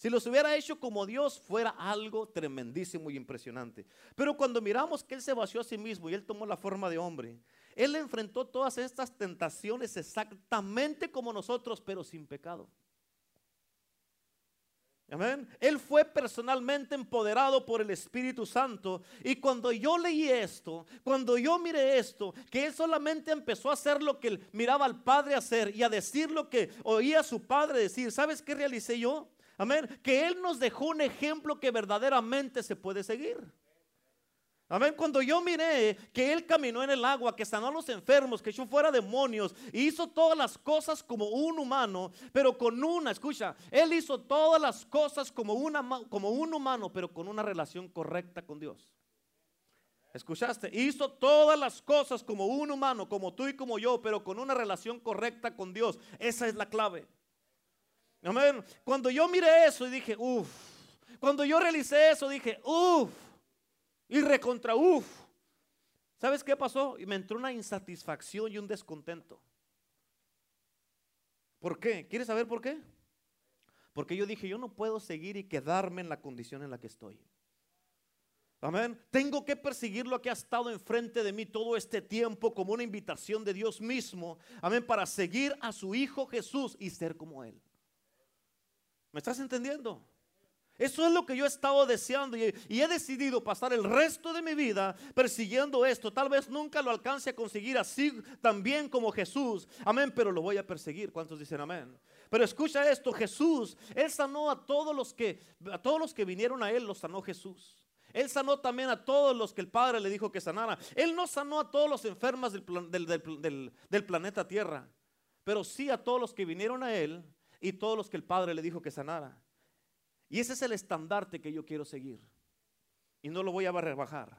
Si los hubiera hecho como Dios, fuera algo tremendísimo y impresionante. Pero cuando miramos que Él se vació a sí mismo y Él tomó la forma de hombre, Él enfrentó todas estas tentaciones exactamente como nosotros, pero sin pecado. Amén. Él fue personalmente empoderado por el Espíritu Santo. Y cuando yo leí esto, cuando yo miré esto, que Él solamente empezó a hacer lo que miraba al Padre hacer y a decir lo que oía a su Padre decir, ¿sabes qué realicé yo? Amén. Que Él nos dejó un ejemplo que verdaderamente se puede seguir. Amén. Cuando yo miré que Él caminó en el agua, que sanó a los enfermos, que echó fuera demonios, hizo todas las cosas como un humano, pero con una, escucha, Él hizo todas las cosas como, una, como un humano, pero con una relación correcta con Dios. ¿Escuchaste? Hizo todas las cosas como un humano, como tú y como yo, pero con una relación correcta con Dios. Esa es la clave. Cuando yo miré eso y dije, uff. Cuando yo realicé eso dije, uff. Y recontra, uff. ¿Sabes qué pasó? Y me entró una insatisfacción y un descontento. ¿Por qué? ¿Quieres saber por qué? Porque yo dije, yo no puedo seguir y quedarme en la condición en la que estoy. Amén. Tengo que perseguir lo que ha estado enfrente de mí todo este tiempo como una invitación de Dios mismo. Amén. Para seguir a su Hijo Jesús y ser como Él. ¿Me estás entendiendo? Eso es lo que yo he estado deseando y, he decidido pasar el resto de mi vida persiguiendo esto. Tal vez nunca lo alcance a conseguir así tan bien como Jesús. Amén, pero lo voy a perseguir. ¿Cuántos dicen amén? Pero escucha esto, Jesús, él sanó a todos los que a todos los que vinieron a él, los sanó Jesús. Él sanó también a todos los que el Padre le dijo que sanara. Él no sanó a todos los enfermos del, del planeta Tierra, pero sí a todos los que vinieron a él y todos los que el Padre le dijo que sanara. Y ese es el estandarte que yo quiero seguir. Y no lo voy a rebajar.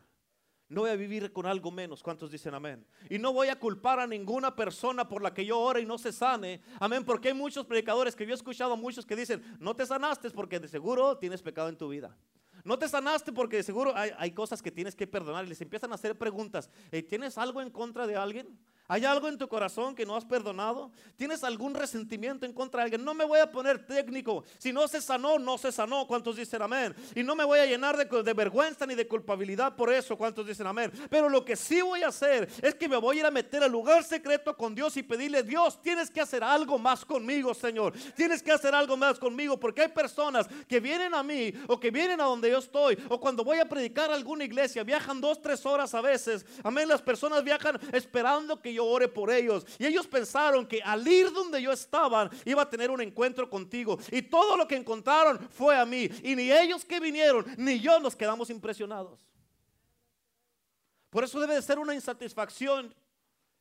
No voy a vivir con algo menos. ¿Cuántos dicen amén? Y no voy a culpar a ninguna persona por la que yo ore y no se sane. Amén. Porque hay muchos predicadores que yo he escuchado muchos que dicen, no te sanaste porque de seguro tienes pecado en tu vida. No te sanaste porque seguro hay, hay cosas que tienes que perdonar y les empiezan a hacer preguntas. ¿Tienes algo en contra de alguien? ¿Hay algo en tu corazón que no has perdonado? ¿Tienes algún resentimiento en contra de alguien? No me voy a poner técnico. Si no se sanó, no se sanó. ¿Cuántos dicen amén? Y no me voy a llenar de, vergüenza ni de culpabilidad por eso. ¿Cuántos dicen amén? Pero lo que sí voy a hacer es que me voy a ir a meter al lugar secreto con Dios y pedirle, Dios, tienes que hacer algo más conmigo, Señor. Tienes que hacer algo más conmigo porque hay personas que vienen a mí o que vienen a donde yo estoy o cuando voy a predicar a alguna iglesia, viajan dos, tres horas a veces. Amén. Las personas viajan esperando que yo ore por ellos. Y ellos pensaron que al ir donde yo estaba iba a tener un encuentro contigo. Y todo lo que encontraron fue a mí. Y ni ellos que vinieron, ni yo nos quedamos impresionados. Por eso debe de ser una insatisfacción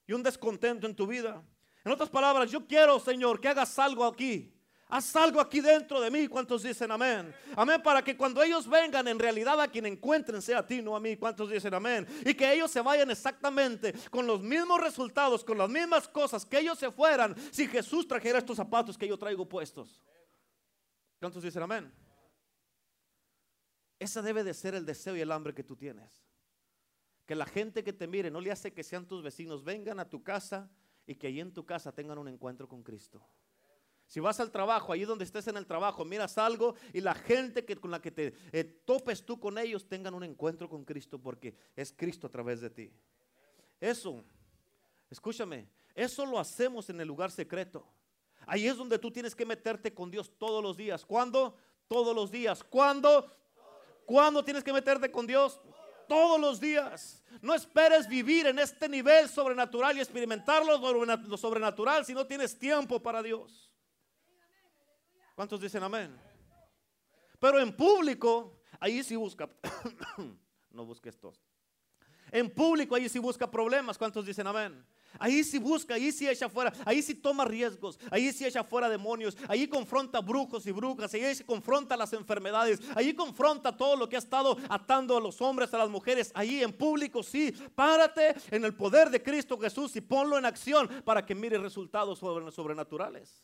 y un descontento en tu vida. En otras palabras, yo quiero, Señor, que hagas algo aquí Haz algo aquí dentro de mí. ¿Cuántos dicen amén? Amén. Para que cuando ellos vengan, en realidad a quien encuentren sea a ti, no a mí. ¿Cuántos dicen amén? Y que ellos se vayan exactamente con los mismos resultados, con las mismas cosas, que ellos se fueran si Jesús trajera estos zapatos que yo traigo puestos. ¿Cuántos dicen amén? Ese debe de ser el deseo y el hambre que tú tienes. Que la gente que te mire no le hace que sean tus vecinos, vengan a tu casa y que allí en tu casa tengan un encuentro con Cristo. Si vas al trabajo, ahí donde estés en el trabajo, miras algo y la gente que, con la que te eh, topes tú con ellos tengan un encuentro con Cristo porque es Cristo a través de ti. Eso, escúchame, eso lo hacemos en el lugar secreto. Ahí es donde tú tienes que meterte con Dios todos los días. ¿Cuándo? Todos los días. ¿Cuándo? ¿Cuándo tienes que meterte con Dios? Todos los días. No esperes vivir en este nivel sobrenatural y experimentar lo sobrenatural si no tienes tiempo para Dios. ¿Cuántos dicen amén? Pero en público, ahí sí busca. no busques estos. En público, ahí sí busca problemas. ¿Cuántos dicen amén? Ahí sí busca, ahí sí echa fuera, ahí sí toma riesgos, ahí sí echa fuera demonios, ahí confronta brujos y brujas, ahí sí confronta las enfermedades, ahí confronta todo lo que ha estado atando a los hombres, a las mujeres, ahí en público sí, párate en el poder de Cristo Jesús y ponlo en acción para que mire resultados sobrenaturales.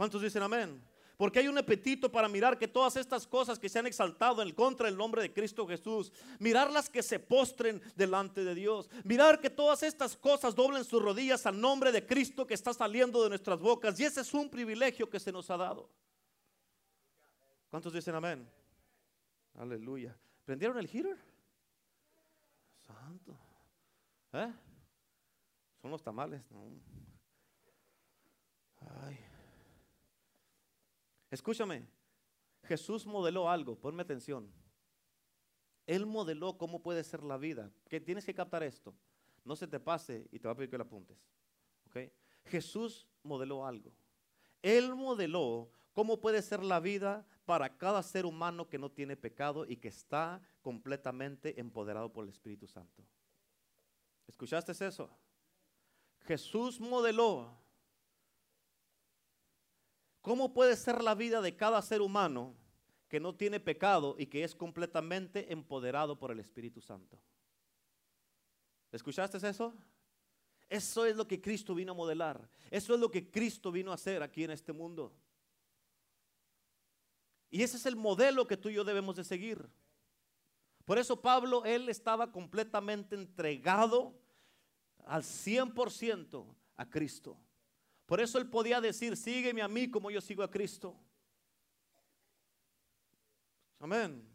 ¿Cuántos dicen amén? Porque hay un apetito para mirar que todas estas cosas que se han exaltado en contra del nombre de Cristo Jesús, mirarlas que se postren delante de Dios, mirar que todas estas cosas doblen sus rodillas al nombre de Cristo que está saliendo de nuestras bocas. Y ese es un privilegio que se nos ha dado. ¿Cuántos dicen amén? Aleluya. ¿Prendieron el heater? Santo. ¿Eh? Son los tamales. Ay. Escúchame, Jesús modeló algo, ponme atención. Él modeló cómo puede ser la vida. Que tienes que captar esto. No se te pase y te va a pedir que lo apuntes. Jesús modeló algo. Él modeló cómo puede ser la vida para cada ser humano que no tiene pecado y que está completamente empoderado por el Espíritu Santo. ¿Escuchaste eso? Jesús modeló ¿Cómo puede ser la vida de cada ser humano que no tiene pecado y que es completamente empoderado por el Espíritu Santo? ¿Escuchaste eso? Eso es lo que Cristo vino a modelar. Eso es lo que Cristo vino a hacer aquí en este mundo. Y ese es el modelo que tú y yo debemos de seguir. Por eso Pablo, él estaba completamente entregado al 100% a Cristo. Por eso él podía decir, sígueme a mí como yo sigo a Cristo. Amén.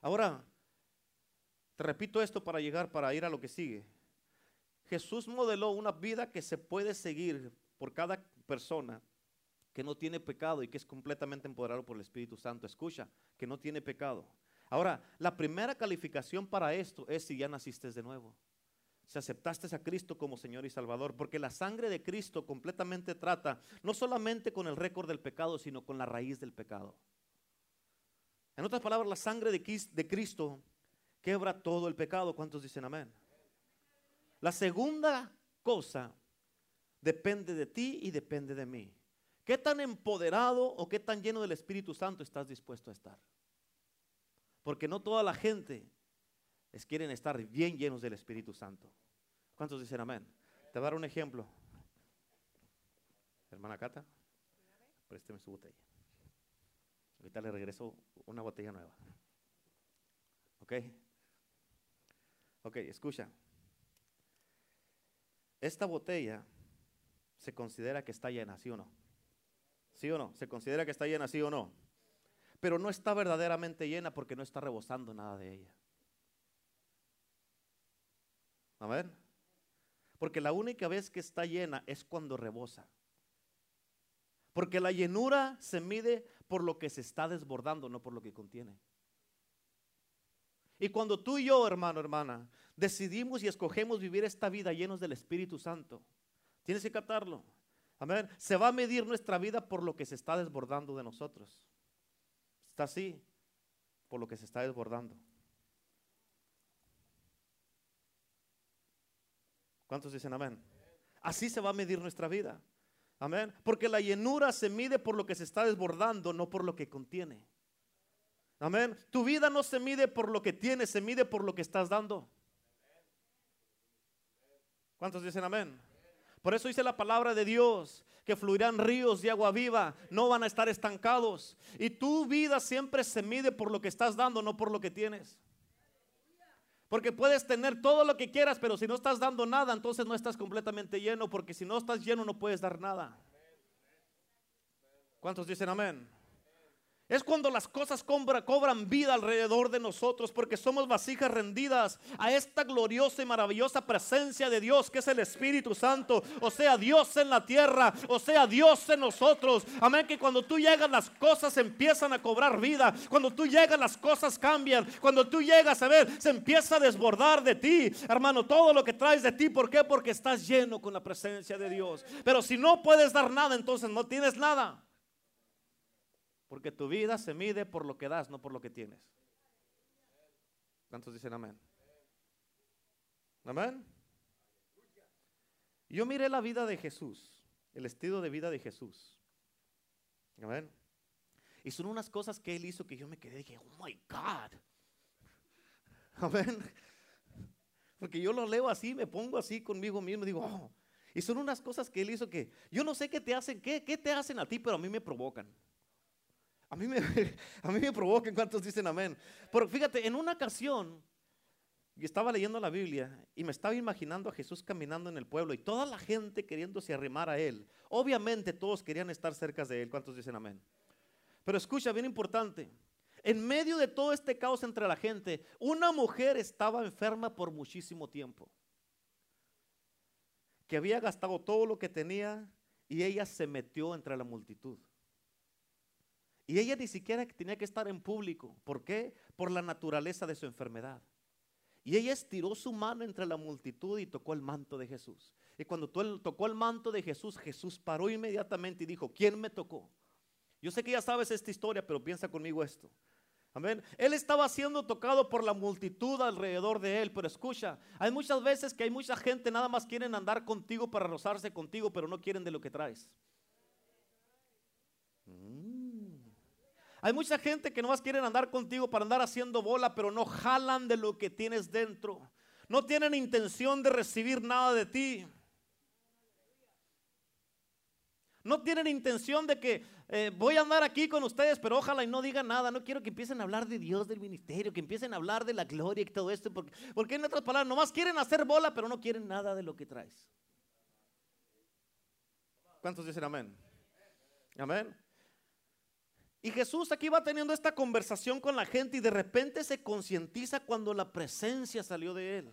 Ahora, te repito esto para llegar, para ir a lo que sigue. Jesús modeló una vida que se puede seguir por cada persona que no tiene pecado y que es completamente empoderado por el Espíritu Santo. Escucha, que no tiene pecado. Ahora, la primera calificación para esto es si ya naciste de nuevo si aceptaste a Cristo como Señor y Salvador, porque la sangre de Cristo completamente trata no solamente con el récord del pecado, sino con la raíz del pecado. En otras palabras, la sangre de Cristo quebra todo el pecado. ¿Cuántos dicen amén? La segunda cosa depende de ti y depende de mí. ¿Qué tan empoderado o qué tan lleno del Espíritu Santo estás dispuesto a estar? Porque no toda la gente es quieren estar bien llenos del Espíritu Santo. ¿Cuántos dicen amén? Te voy a dar un ejemplo. Hermana Cata, présteme su botella. Ahorita le regreso una botella nueva. ¿Ok? Ok, escucha. Esta botella se considera que está llena, ¿sí o no? ¿Sí o no? ¿Se considera que está llena, sí o no? Pero no está verdaderamente llena porque no está rebosando nada de ella. A ver. Porque la única vez que está llena es cuando rebosa. Porque la llenura se mide por lo que se está desbordando, no por lo que contiene. Y cuando tú y yo, hermano, hermana, decidimos y escogemos vivir esta vida llenos del Espíritu Santo, tienes que captarlo. Amén. Se va a medir nuestra vida por lo que se está desbordando de nosotros. Está así, por lo que se está desbordando. ¿Cuántos dicen amén? Así se va a medir nuestra vida. Amén. Porque la llenura se mide por lo que se está desbordando, no por lo que contiene. Amén. Tu vida no se mide por lo que tienes, se mide por lo que estás dando. ¿Cuántos dicen amén? Por eso dice la palabra de Dios que fluirán ríos de agua viva, no van a estar estancados. Y tu vida siempre se mide por lo que estás dando, no por lo que tienes. Porque puedes tener todo lo que quieras, pero si no estás dando nada, entonces no estás completamente lleno, porque si no estás lleno no puedes dar nada. ¿Cuántos dicen amén? Es cuando las cosas cobran vida alrededor de nosotros porque somos vasijas rendidas a esta gloriosa y maravillosa presencia de Dios que es el Espíritu Santo. O sea, Dios en la tierra, o sea, Dios en nosotros. Amén, que cuando tú llegas las cosas empiezan a cobrar vida. Cuando tú llegas las cosas cambian. Cuando tú llegas a ver, se empieza a desbordar de ti. Hermano, todo lo que traes de ti, ¿por qué? Porque estás lleno con la presencia de Dios. Pero si no puedes dar nada, entonces no tienes nada. Porque tu vida se mide por lo que das, no por lo que tienes. ¿Cuántos dicen amén? Amén. Yo miré la vida de Jesús, el estilo de vida de Jesús. Amén. Y son unas cosas que él hizo que yo me quedé y dije, oh my God. Amén. Porque yo lo leo así, me pongo así conmigo mismo y digo, oh. Y son unas cosas que él hizo que yo no sé qué te hacen, qué, qué te hacen a ti, pero a mí me provocan. A mí me, a mí me provocan cuántos dicen amén. Pero fíjate, en una ocasión, y estaba leyendo la Biblia y me estaba imaginando a Jesús caminando en el pueblo y toda la gente queriéndose arrimar a él. Obviamente todos querían estar cerca de él. ¿Cuántos dicen amén? Pero escucha, bien importante. En medio de todo este caos entre la gente, una mujer estaba enferma por muchísimo tiempo. Que había gastado todo lo que tenía y ella se metió entre la multitud. Y ella ni siquiera tenía que estar en público. ¿Por qué? Por la naturaleza de su enfermedad. Y ella estiró su mano entre la multitud y tocó el manto de Jesús. Y cuando tocó el manto de Jesús, Jesús paró inmediatamente y dijo, ¿quién me tocó? Yo sé que ya sabes esta historia, pero piensa conmigo esto. Amén. Él estaba siendo tocado por la multitud alrededor de él, pero escucha, hay muchas veces que hay mucha gente nada más quieren andar contigo para rozarse contigo, pero no quieren de lo que traes. Hay mucha gente que no más quieren andar contigo para andar haciendo bola, pero no jalan de lo que tienes dentro. No tienen intención de recibir nada de ti. No tienen intención de que eh, voy a andar aquí con ustedes, pero ojalá y no digan nada. No quiero que empiecen a hablar de Dios, del ministerio, que empiecen a hablar de la gloria y todo esto. Porque, porque en otras palabras, nomás quieren hacer bola, pero no quieren nada de lo que traes. ¿Cuántos dicen amén? Amén. Y Jesús aquí va teniendo esta conversación con la gente y de repente se concientiza cuando la presencia salió de él.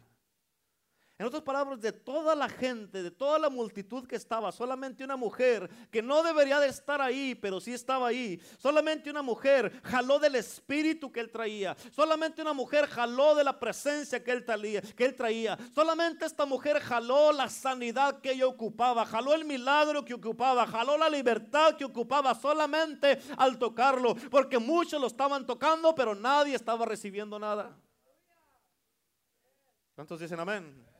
En otras palabras, de toda la gente, de toda la multitud que estaba, solamente una mujer que no debería de estar ahí, pero sí estaba ahí. Solamente una mujer jaló del espíritu que él traía. Solamente una mujer jaló de la presencia que él traía. Solamente esta mujer jaló la sanidad que ella ocupaba, jaló el milagro que ocupaba, jaló la libertad que ocupaba solamente al tocarlo, porque muchos lo estaban tocando, pero nadie estaba recibiendo nada. ¿Cuántos dicen amén?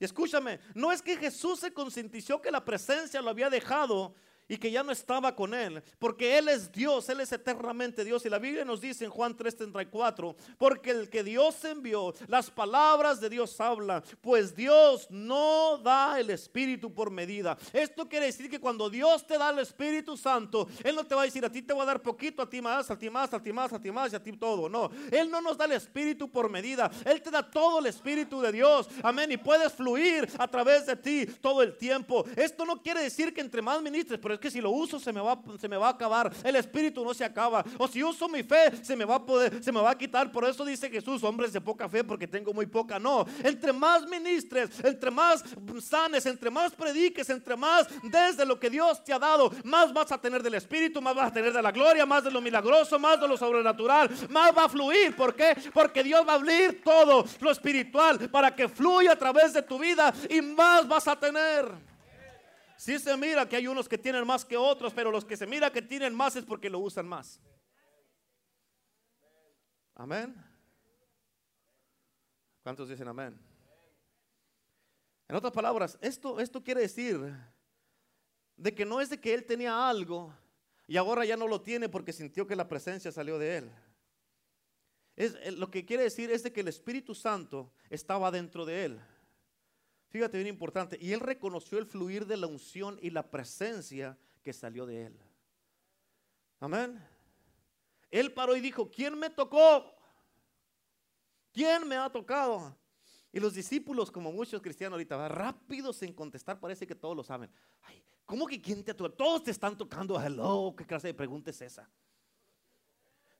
Y escúchame, no es que Jesús se concientizó que la presencia lo había dejado y que ya no estaba con él, porque él es Dios, él es eternamente Dios. Y la Biblia nos dice en Juan 3:34, porque el que Dios envió, las palabras de Dios hablan, pues Dios no da el Espíritu por medida. Esto quiere decir que cuando Dios te da el Espíritu Santo, Él no te va a decir a ti te voy a dar poquito, a ti más, a ti más, a ti más, a ti más y a ti todo. No, Él no nos da el Espíritu por medida, Él te da todo el Espíritu de Dios. Amén. Y puedes fluir a través de ti todo el tiempo. Esto no quiere decir que entre más ministres, pero que si lo uso se me va, se me va a acabar. El espíritu no se acaba. O si uso mi fe, se me va a poder, se me va a quitar. Por eso dice Jesús, hombres de poca fe, porque tengo muy poca. No, entre más ministres, entre más sanes, entre más prediques, entre más desde lo que Dios te ha dado, más vas a tener del espíritu, más vas a tener de la gloria, más de lo milagroso, más de lo sobrenatural, más va a fluir. ¿Por qué? Porque Dios va a abrir todo lo espiritual para que fluya a través de tu vida y más vas a tener. Sí se mira que hay unos que tienen más que otros, pero los que se mira que tienen más es porque lo usan más. Amén. ¿Cuántos dicen amén? En otras palabras, esto, esto quiere decir de que no es de que él tenía algo y ahora ya no lo tiene porque sintió que la presencia salió de él. Es, eh, lo que quiere decir es de que el Espíritu Santo estaba dentro de él. Fíjate bien importante. Y él reconoció el fluir de la unción y la presencia que salió de él. Amén. Él paró y dijo, ¿quién me tocó? ¿Quién me ha tocado? Y los discípulos, como muchos cristianos ahorita, rápidos en contestar, parece que todos lo saben. Ay, ¿cómo que quién te tocó? Todos te están tocando. Hello, ¿qué clase de pregunta es esa?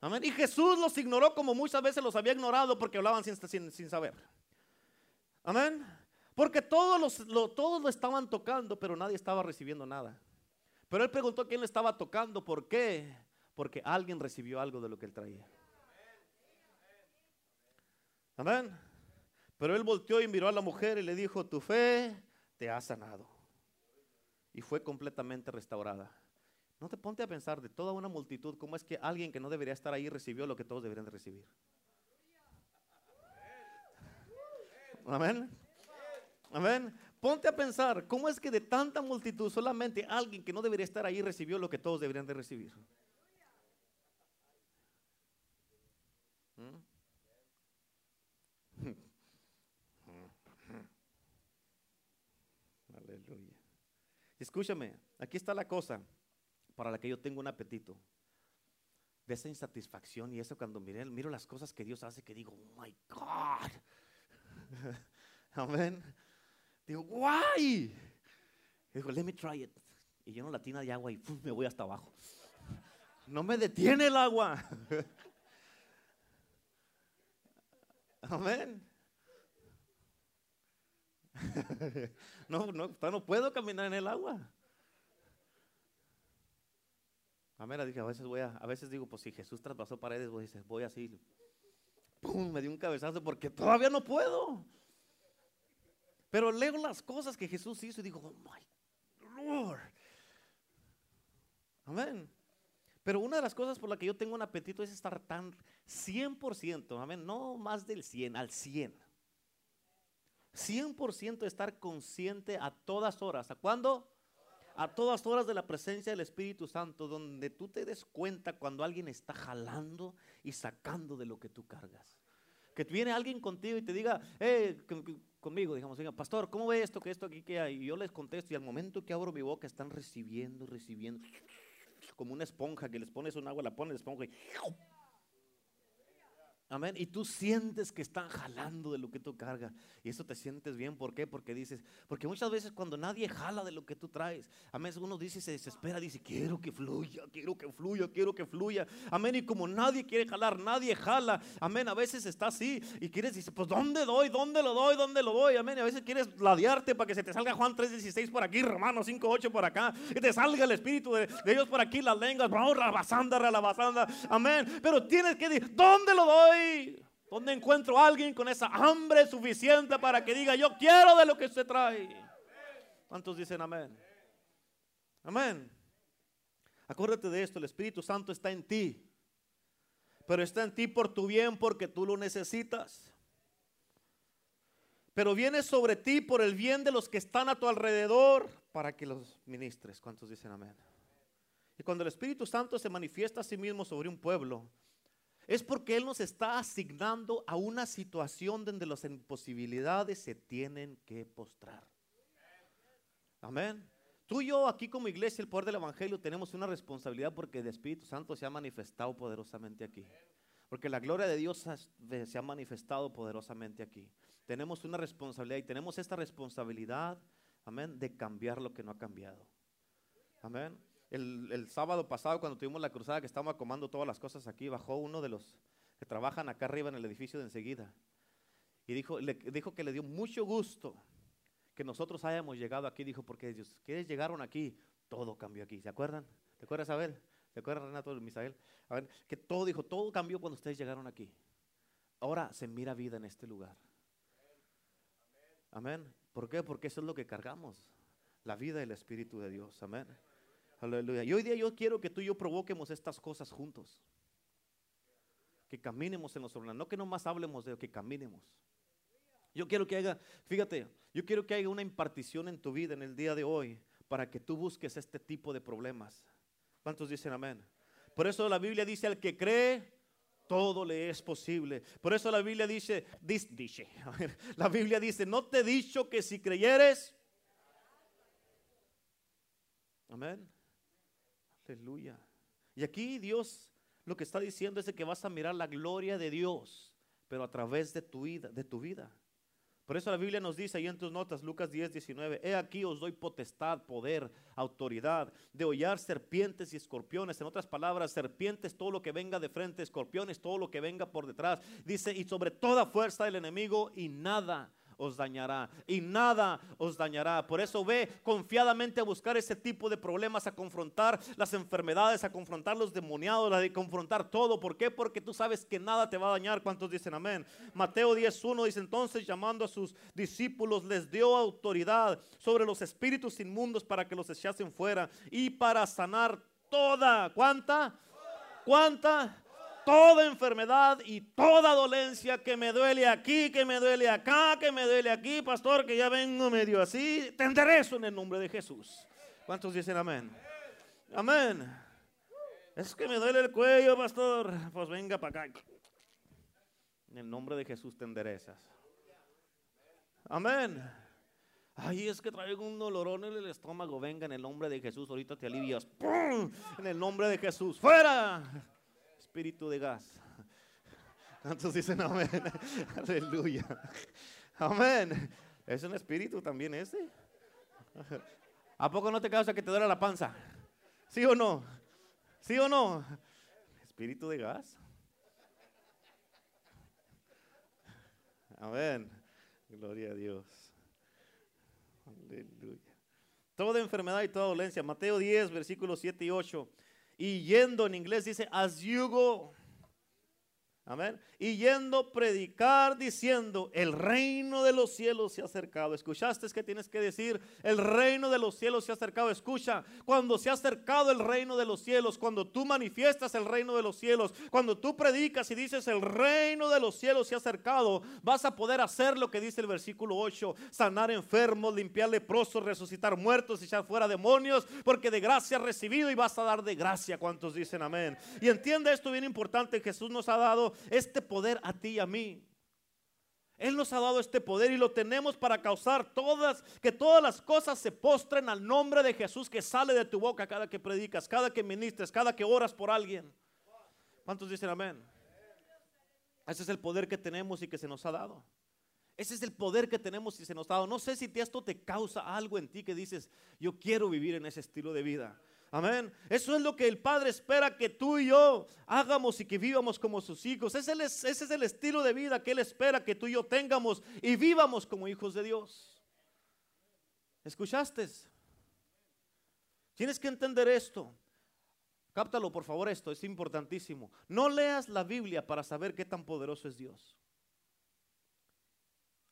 Amén. Y Jesús los ignoró como muchas veces los había ignorado porque hablaban sin saber. Amén. Porque todos, los, lo, todos lo estaban tocando, pero nadie estaba recibiendo nada. Pero él preguntó quién le estaba tocando, ¿por qué? Porque alguien recibió algo de lo que él traía. Amén. Pero él volteó y miró a la mujer y le dijo, tu fe te ha sanado. Y fue completamente restaurada. No te ponte a pensar de toda una multitud, cómo es que alguien que no debería estar ahí recibió lo que todos deberían de recibir. Amén. Amén. Ponte a pensar, ¿cómo es que de tanta multitud solamente alguien que no debería estar ahí recibió lo que todos deberían de recibir? ¿Mm? Aleluya. Escúchame, aquí está la cosa para la que yo tengo un apetito. De esa insatisfacción y eso cuando miro, miro las cosas que Dios hace que digo, oh my God. Amén. Digo, guay. Digo, let me try it. Y lleno la tina de agua y me voy hasta abajo. No me detiene el agua. Amén. No, no, no puedo caminar en el agua. Amén. Dije, a veces voy a, a veces digo, pues si Jesús traspasó paredes, voy, voy así. Pum, me dio un cabezazo porque todavía no puedo. Pero leo las cosas que Jesús hizo y digo, oh my Lord. Amén. Pero una de las cosas por las que yo tengo un apetito es estar tan 100%, amén, no más del 100, al 100. 100% estar consciente a todas horas. ¿A cuándo? A todas horas de la presencia del Espíritu Santo, donde tú te des cuenta cuando alguien está jalando y sacando de lo que tú cargas. Que viene alguien contigo y te diga, eh, conmigo, digamos, pastor, ¿cómo ve esto, que esto aquí, que hay? Y yo les contesto y al momento que abro mi boca están recibiendo, recibiendo, como una esponja que les pones un agua, la pones esponja y Amén. Y tú sientes que están jalando de lo que tú cargas. Y eso te sientes bien. ¿Por qué? Porque dices, porque muchas veces cuando nadie jala de lo que tú traes, amén, uno dice, se desespera, dice, quiero que fluya, quiero que fluya, quiero que fluya. Amén. Y como nadie quiere jalar, nadie jala. Amén. A veces está así y quieres decir, pues ¿dónde doy? ¿Dónde lo doy? ¿Dónde lo doy? Amén. Y a veces quieres ladearte para que se te salga Juan 3.16 por aquí, Romanos 5.8 por acá. Que te salga el Espíritu de, Dios por aquí, las lenguas. Vamos, la basanda, la basanda. Amén. Pero tienes que decir, ¿dónde lo doy? ¿Dónde encuentro a alguien con esa hambre suficiente para que diga, yo quiero de lo que usted trae? ¿Cuántos dicen amén? Amén. Acuérdate de esto, el Espíritu Santo está en ti, pero está en ti por tu bien porque tú lo necesitas. Pero viene sobre ti por el bien de los que están a tu alrededor para que los ministres. ¿Cuántos dicen amén? Y cuando el Espíritu Santo se manifiesta a sí mismo sobre un pueblo, es porque Él nos está asignando a una situación donde las imposibilidades se tienen que postrar. Amén. Tú y yo aquí como iglesia, el poder del Evangelio, tenemos una responsabilidad porque el Espíritu Santo se ha manifestado poderosamente aquí. Porque la gloria de Dios se ha manifestado poderosamente aquí. Tenemos una responsabilidad y tenemos esta responsabilidad, amén, de cambiar lo que no ha cambiado. Amén. El, sábado pasado, cuando tuvimos la cruzada que estábamos acomando todas las cosas aquí, bajó uno de los que trabajan acá arriba en el edificio de enseguida. Y dijo, le, dijo que le dio mucho gusto que nosotros hayamos llegado aquí. Dijo, porque ellos, que llegaron aquí, todo cambió aquí. ¿Se acuerdan? ¿Te acuerdas, Abel? ¿Te acuerdas, Renato Misael? A ver, que todo dijo, todo cambió cuando ustedes llegaron aquí. Ahora se mira vida en este lugar. Amén. ¿Por qué? Porque eso es lo que cargamos. La vida del Espíritu de Dios. Amén. Aleluya. Y hoy día yo quiero que tú y yo provoquemos estas cosas juntos. Que caminemos en los sobrenatural. No que nomás hablemos de que caminemos. Yo quiero que haga, fíjate, yo quiero que haya una impartición en tu vida en el día de hoy para que tú busques este tipo de problemas. ¿Cuántos dicen amén? Por eso la Biblia dice al que cree, todo le es posible. Por eso la Biblia dice, dice, la Biblia dice, no te he dicho que si creyeres, amén. Aleluya. Y aquí Dios lo que está diciendo es que vas a mirar la gloria de Dios, pero a través de tu vida, de tu vida. Por eso la Biblia nos dice ahí en tus notas, Lucas 10, 19, he aquí os doy potestad, poder, autoridad de hollar serpientes y escorpiones. En otras palabras, serpientes, todo lo que venga de frente, escorpiones, todo lo que venga por detrás. Dice, y sobre toda fuerza del enemigo y nada os dañará y nada os dañará. Por eso ve confiadamente a buscar ese tipo de problemas, a confrontar las enfermedades, a confrontar los demoniados, a confrontar todo. ¿Por qué? Porque tú sabes que nada te va a dañar. ¿Cuántos dicen amén? Mateo 10.1 dice entonces llamando a sus discípulos les dio autoridad sobre los espíritus inmundos para que los echasen fuera y para sanar toda, ¿cuánta? ¿Cuánta? Toda enfermedad y toda dolencia que me duele aquí, que me duele acá, que me duele aquí, pastor, que ya vengo medio así, te eso en el nombre de Jesús. ¿Cuántos dicen amén? Amén. Es que me duele el cuello, pastor. Pues venga para acá. En el nombre de Jesús te enderezas. Amén. Ay, es que traigo un dolorón en el estómago. Venga, en el nombre de Jesús, ahorita te alivias. En el nombre de Jesús. ¡Fuera! Espíritu de gas. ¿Cuántos dicen amén? Aleluya. Amén. ¿Es un espíritu también ese? ¿A poco no te causa que te duele la panza? ¿Sí o no? ¿Sí o no? Espíritu de gas. Amén. Gloria a Dios. Aleluya. Toda enfermedad y toda dolencia. Mateo 10, versículos 7 y 8. Y yendo en inglés dice, as you go. Amén. Y yendo predicar diciendo, el reino de los cielos se ha acercado. ¿Escuchaste que tienes que decir? El reino de los cielos se ha acercado. Escucha, cuando se ha acercado el reino de los cielos, cuando tú manifiestas el reino de los cielos, cuando tú predicas y dices el reino de los cielos se ha acercado, vas a poder hacer lo que dice el versículo 8, sanar enfermos, limpiar leprosos, resucitar muertos, echar fuera demonios, porque de gracia recibido y vas a dar de gracia. ¿Cuántos dicen amén? Y entiende esto bien importante, Jesús nos ha dado este poder a ti y a mí. Él nos ha dado este poder y lo tenemos para causar todas, que todas las cosas se postren al nombre de Jesús que sale de tu boca cada que predicas, cada que ministres, cada que oras por alguien. ¿Cuántos dicen amén? Ese es el poder que tenemos y que se nos ha dado. Ese es el poder que tenemos y se nos ha dado. No sé si esto te causa algo en ti que dices, yo quiero vivir en ese estilo de vida. Amén. Eso es lo que el Padre espera que tú y yo hagamos y que vivamos como sus hijos. Ese es, el estilo de vida que Él espera que tú y yo tengamos y vivamos como hijos de Dios. ¿Escuchaste? Tienes que entender esto. Cáptalo, por favor, esto es importantísimo. No leas la Biblia para saber qué tan poderoso es Dios.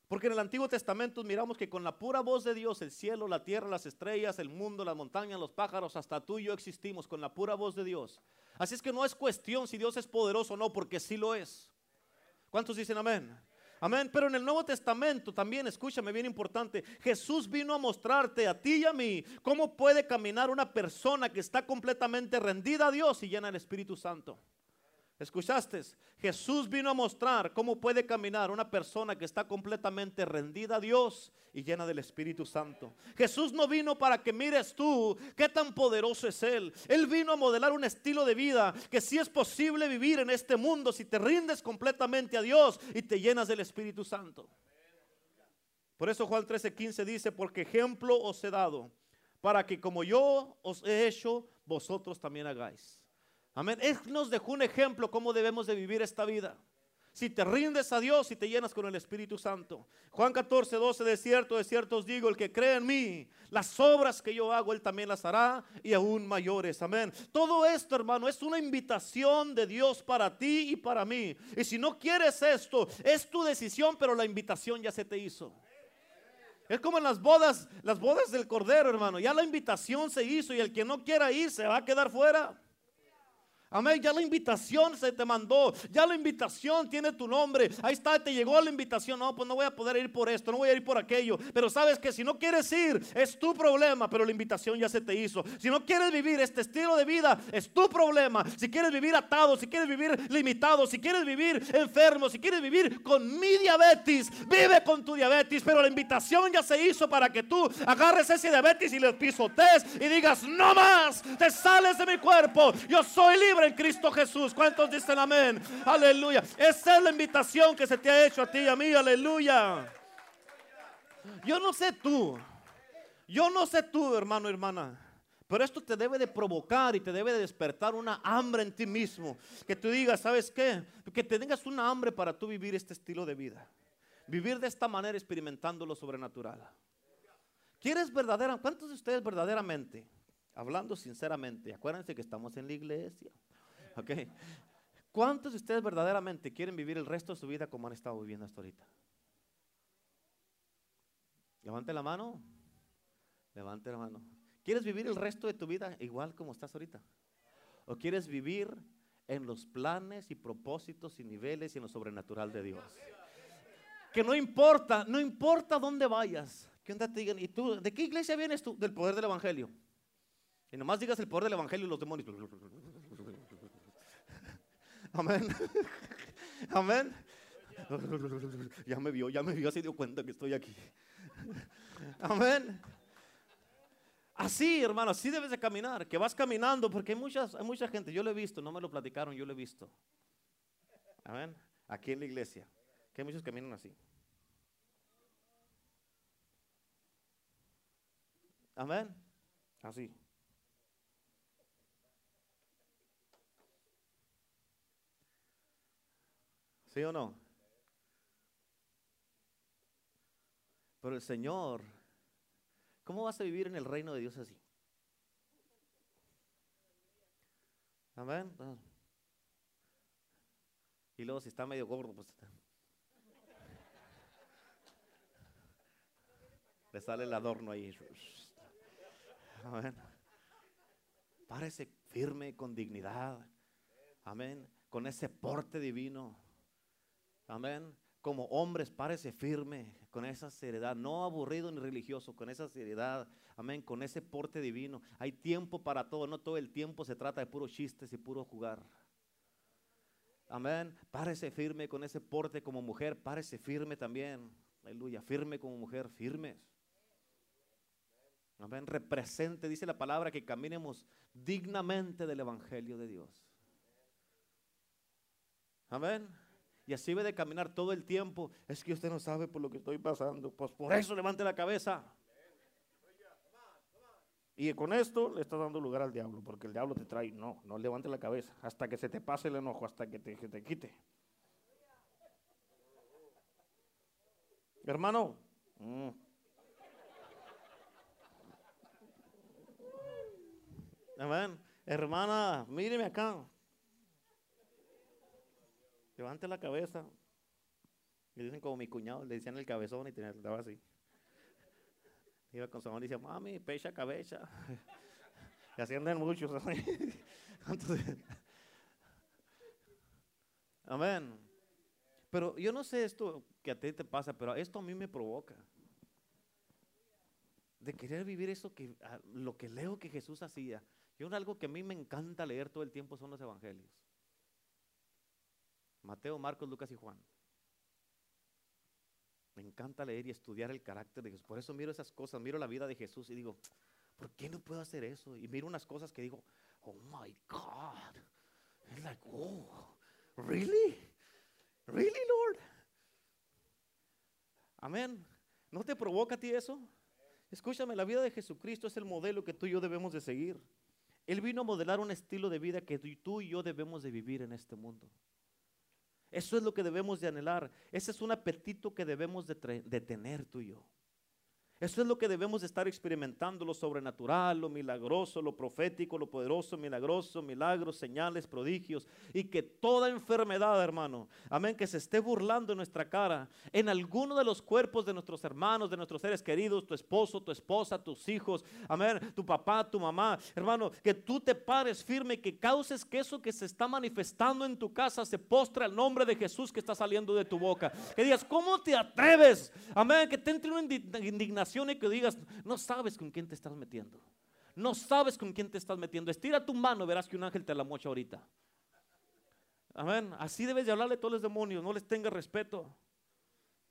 Porque en el Antiguo Testamento miramos que con la pura voz de Dios, el cielo, la tierra, las estrellas, el mundo, las montañas, los pájaros, hasta tú y yo existimos con la pura voz de Dios. Así es que no es cuestión si Dios es poderoso o no, porque sí lo es. ¿Cuántos dicen amén? Amén. Pero en el Nuevo Testamento también, escúchame bien importante, Jesús vino a mostrarte a ti y a mí cómo puede caminar una persona que está completamente rendida a Dios y llena el Espíritu Santo. ¿Escuchaste? Jesús vino a mostrar cómo puede caminar una persona que está completamente rendida a Dios y llena del Espíritu Santo. Jesús no vino para que mires tú qué tan poderoso es Él. Él vino a modelar un estilo de vida que sí es posible vivir en este mundo si te rindes completamente a Dios y te llenas del Espíritu Santo. Por eso Juan 13:15 dice, porque ejemplo os he dado, para que como yo os he hecho, vosotros también hagáis. Amén. Él nos dejó un ejemplo cómo debemos de vivir esta vida. Si te rindes a Dios y te llenas con el Espíritu Santo. Juan 14, 12, de cierto, de cierto os digo, el que cree en mí, las obras que yo hago, él también las hará y aún mayores. Amén. Todo esto, hermano, es una invitación de Dios para ti y para mí. Y si no quieres esto, es tu decisión, pero la invitación ya se te hizo. Es como en las bodas, las bodas del Cordero, hermano. Ya la invitación se hizo y el que no quiera ir se va a quedar fuera. Amén, ya la invitación se te mandó, ya la invitación tiene tu nombre. Ahí está, te llegó la invitación. No, pues no voy a poder ir por esto, no voy a ir por aquello. Pero sabes que si no quieres ir, es tu problema, pero la invitación ya se te hizo. Si no quieres vivir este estilo de vida, es tu problema. Si quieres vivir atado, si quieres vivir limitado, si quieres vivir enfermo, si quieres vivir con mi diabetes, vive con tu diabetes. Pero la invitación ya se hizo para que tú agarres ese diabetes y le pisotes y digas, no más, te sales de mi cuerpo, yo soy libre en Cristo Jesús. ¿Cuántos dicen amén? Aleluya. Esa es la invitación que se te ha hecho a ti y a mí. Aleluya. Yo no sé tú. Yo no sé tú, hermano, hermana. Pero esto te debe de provocar y te debe de despertar una hambre en ti mismo. Que tú digas, ¿sabes qué? Que te tengas una hambre para tú vivir este estilo de vida. Vivir de esta manera experimentando lo sobrenatural. ¿Quieres verdadera? ¿Cuántos de ustedes verdaderamente hablando sinceramente, acuérdense que estamos en la iglesia. ¿Ok? ¿Cuántos de ustedes verdaderamente quieren vivir el resto de su vida como han estado viviendo hasta ahorita? Levante la mano. Levante la mano. ¿Quieres vivir el resto de tu vida igual como estás ahorita? ¿O quieres vivir en los planes y propósitos y niveles y en lo sobrenatural de Dios? Que no importa, no importa dónde vayas. Que te digan, ¿y tú, de qué iglesia vienes tú? Del poder del Evangelio. Y nomás digas el poder del evangelio y los demonios. Amén. Amén. Ya me vio, ya me vio, se dio cuenta que estoy aquí. Amén. Así, hermano, así debes de caminar, que vas caminando, porque hay, muchas, hay mucha gente, yo lo he visto, no me lo platicaron, yo lo he visto. Amén. Aquí en la iglesia, que hay muchos que caminan así. Amén. Así. ¿Sí o no? Pero el Señor, ¿cómo vas a vivir en el reino de Dios así? Amén. Y luego si está medio gordo, pues le sale el adorno ahí. Amén. Párese firme con dignidad. Amén. Con ese porte divino. Amén. Como hombres, párese firme con esa seriedad, no aburrido ni religioso, con esa seriedad, amén, con ese porte divino. Hay tiempo para todo, no todo el tiempo se trata de puros chistes y puro jugar. Amén. Párese firme con ese porte como mujer, párese firme también. Aleluya, firme como mujer, firmes. Amén. Represente, dice la palabra, que caminemos dignamente del Evangelio de Dios. Amén. Y así debe de caminar todo el tiempo. Es que usted no sabe por lo que estoy pasando. Pues por eso levante la cabeza. Y con esto le está dando lugar al diablo, porque el diablo te trae. No, no levante la cabeza hasta que se te pase el enojo, hasta que te, te quite. Hermano, mm. Amén. Hermana, míreme acá. Levante la cabeza. Y dicen como mi cuñado, le decían el cabezón y tenía, estaba así. Iba con su mamá y decía, mami, pecha cabeza. y así andan muchos. Amén. Pero yo no sé esto, que a ti te pasa, pero esto a mí me provoca. De querer vivir eso que lo que leo que Jesús hacía. Yo algo que a mí me encanta leer todo el tiempo son los evangelios. Mateo, Marcos, Lucas y Juan. Me encanta leer y estudiar el carácter de Jesús. Por eso miro esas cosas, miro la vida de Jesús y digo, ¿por qué no puedo hacer eso? Y miro unas cosas que digo, oh my God. It's like, oh, really? Really, Lord? Amén. ¿No te provoca a ti eso? Escúchame, la vida de Jesucristo es el modelo que tú y yo debemos de seguir. Él vino a modelar un estilo de vida que tú y yo debemos de vivir en este mundo. Eso es lo que debemos de anhelar. Ese es un apetito que debemos de, tener tú y yo. Eso es lo que debemos estar experimentando, lo sobrenatural, lo milagroso, lo profético, lo poderoso, milagroso, milagros, señales, prodigios. Y que toda enfermedad, hermano, amén, que se esté burlando en nuestra cara, en alguno de los cuerpos de nuestros hermanos, de nuestros seres queridos, tu esposo, tu esposa, tus hijos, amén, tu papá, tu mamá, hermano, que tú te pares firme, que causes que eso que se está manifestando en tu casa se postre al nombre de Jesús que está saliendo de tu boca. Que digas, ¿cómo te atreves? Amén, que te entre una indignación y que digas, no sabes con quién te estás metiendo. No sabes con quién te estás metiendo. Estira tu mano, verás que un ángel te la mocha ahorita. Amén. Así debes de hablarle a todos los demonios, no les tengas respeto.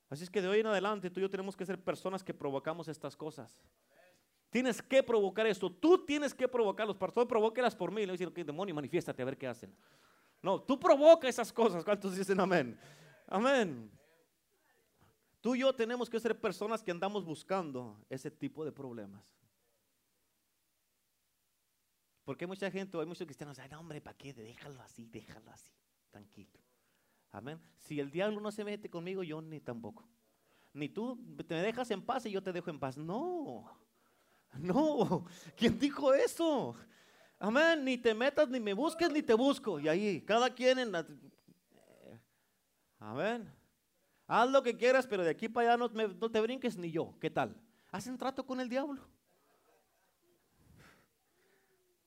Así es que de hoy en adelante tú y yo tenemos que ser personas que provocamos estas cosas. Tienes que provocar esto. Tú tienes que provocarlos. Pastor, provóquelas por mí. Le dicen, que demonio, manifiéstate a ver qué hacen. No, tú provoca esas cosas. ¿Cuántos dicen amén? Amén. Tú y yo tenemos que ser personas que andamos buscando ese tipo de problemas. Porque hay mucha gente, hay muchos cristianos, ay, no, hombre, ¿para qué? Déjalo así, déjalo así, tranquilo. Amén. Si el diablo no se mete conmigo, yo ni tampoco. Ni tú te dejas en paz y yo te dejo en paz. No, no. ¿Quién dijo eso? Amén. Ni te metas, ni me busques, ni te busco. Y ahí, cada quien en la... Amén. Haz lo que quieras, pero de aquí para allá no, te brinques ni yo. ¿Qué tal? Hacen trato con el diablo.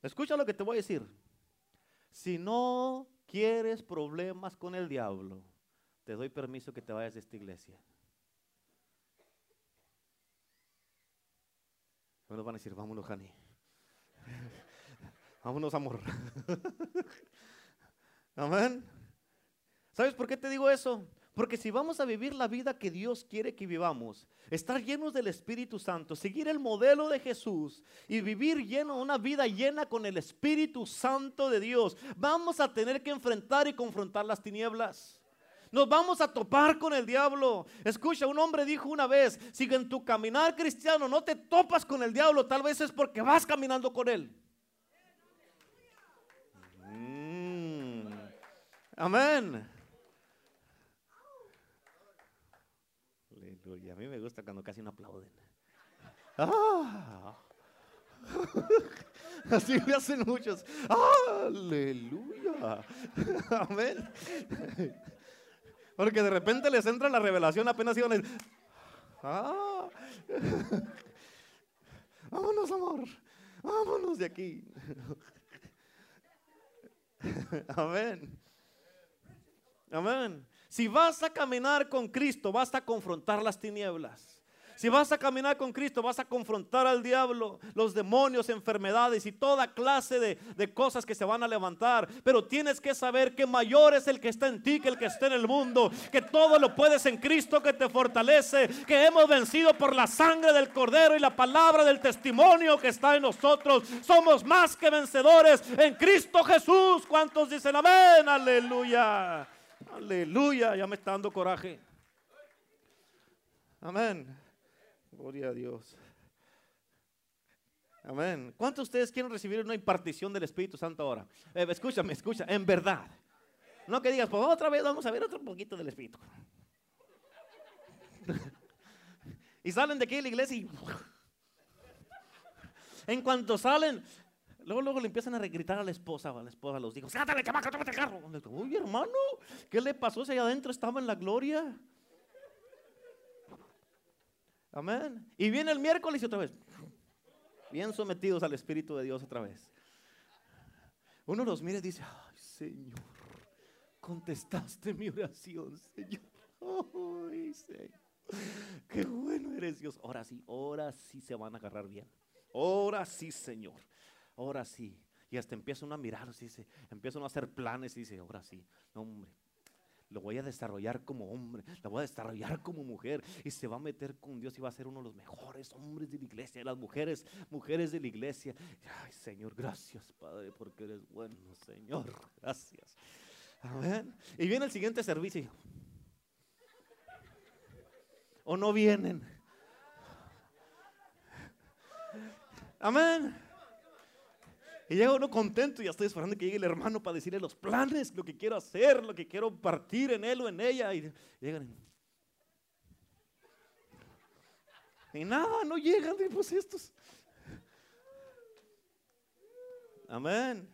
Escucha lo que te voy a decir. Si no quieres problemas con el diablo, te doy permiso que te vayas de esta iglesia. Nos van a decir, vámonos, Jani. vámonos, amor. Amén. ¿Sabes por qué te digo eso? Porque si vamos a vivir la vida que Dios quiere que vivamos, estar llenos del Espíritu Santo, seguir el modelo de Jesús y vivir lleno, una vida llena con el Espíritu Santo de Dios, vamos a tener que enfrentar y confrontar las tinieblas. Nos vamos a topar con el diablo. Escucha, un hombre dijo una vez, si en tu caminar cristiano no te topas con el diablo, tal vez es porque vas caminando con él. Mm. Amén. Y a mí me gusta cuando casi no aplauden. ¡Ah! Así me hacen muchos. Aleluya. Amén. Porque de repente les entra la revelación, apenas iban a decir, ¡Ah! Vámonos, amor. Vámonos de aquí. Amén. Amén. Si vas a caminar con Cristo, vas a confrontar las tinieblas. Si vas a caminar con Cristo, vas a confrontar al diablo, los demonios, enfermedades y toda clase de, de, cosas que se van a levantar. Pero tienes que saber que mayor es el que está en ti que el que está en el mundo. Que todo lo puedes en Cristo que te fortalece. Que hemos vencido por la sangre del Cordero y la palabra del testimonio que está en nosotros. Somos más que vencedores en Cristo Jesús. ¿Cuántos dicen amén? Aleluya. Aleluya, ya me está dando coraje. Amén. Gloria a Dios. Amén. ¿Cuántos de ustedes quieren recibir una impartición del Espíritu Santo ahora? Eh, escúchame, escucha, en verdad. No que digas, pues otra vez vamos a ver otro poquito del Espíritu. y salen de aquí de la iglesia y... en cuanto salen, Luego, luego le empiezan a gritar a la esposa, a la esposa, los hijos, ¡Sátale, chamaca, tómate el carro! Uy, hermano, ¿qué le pasó si allá adentro estaba en la gloria? Amén. Y viene el miércoles y otra vez. Bien sometidos al Espíritu de Dios otra vez. Uno los mira y dice, ay Señor, contestaste mi oración, Señor. Ay, Señor. Qué bueno eres Dios. Ahora sí, ahora sí se van a agarrar bien. Ahora sí, Señor. Ahora sí. Y hasta empiezan a mirar, dice, empiezan a hacer planes y dice, ahora sí, hombre, lo voy a desarrollar como hombre, lo voy a desarrollar como mujer y se va a meter con Dios y va a ser uno de los mejores hombres de la iglesia, las mujeres, mujeres de la iglesia. Ay, Señor, gracias, Padre, porque eres bueno, Señor, gracias. Amén. Y viene el siguiente servicio. O no vienen. Amén. Y llega uno contento y ya estoy esperando que llegue el hermano para decirle los planes, lo que quiero hacer, lo que quiero partir en él o en ella. Y llegan. Y nada, no llegan, pues estos. Amén.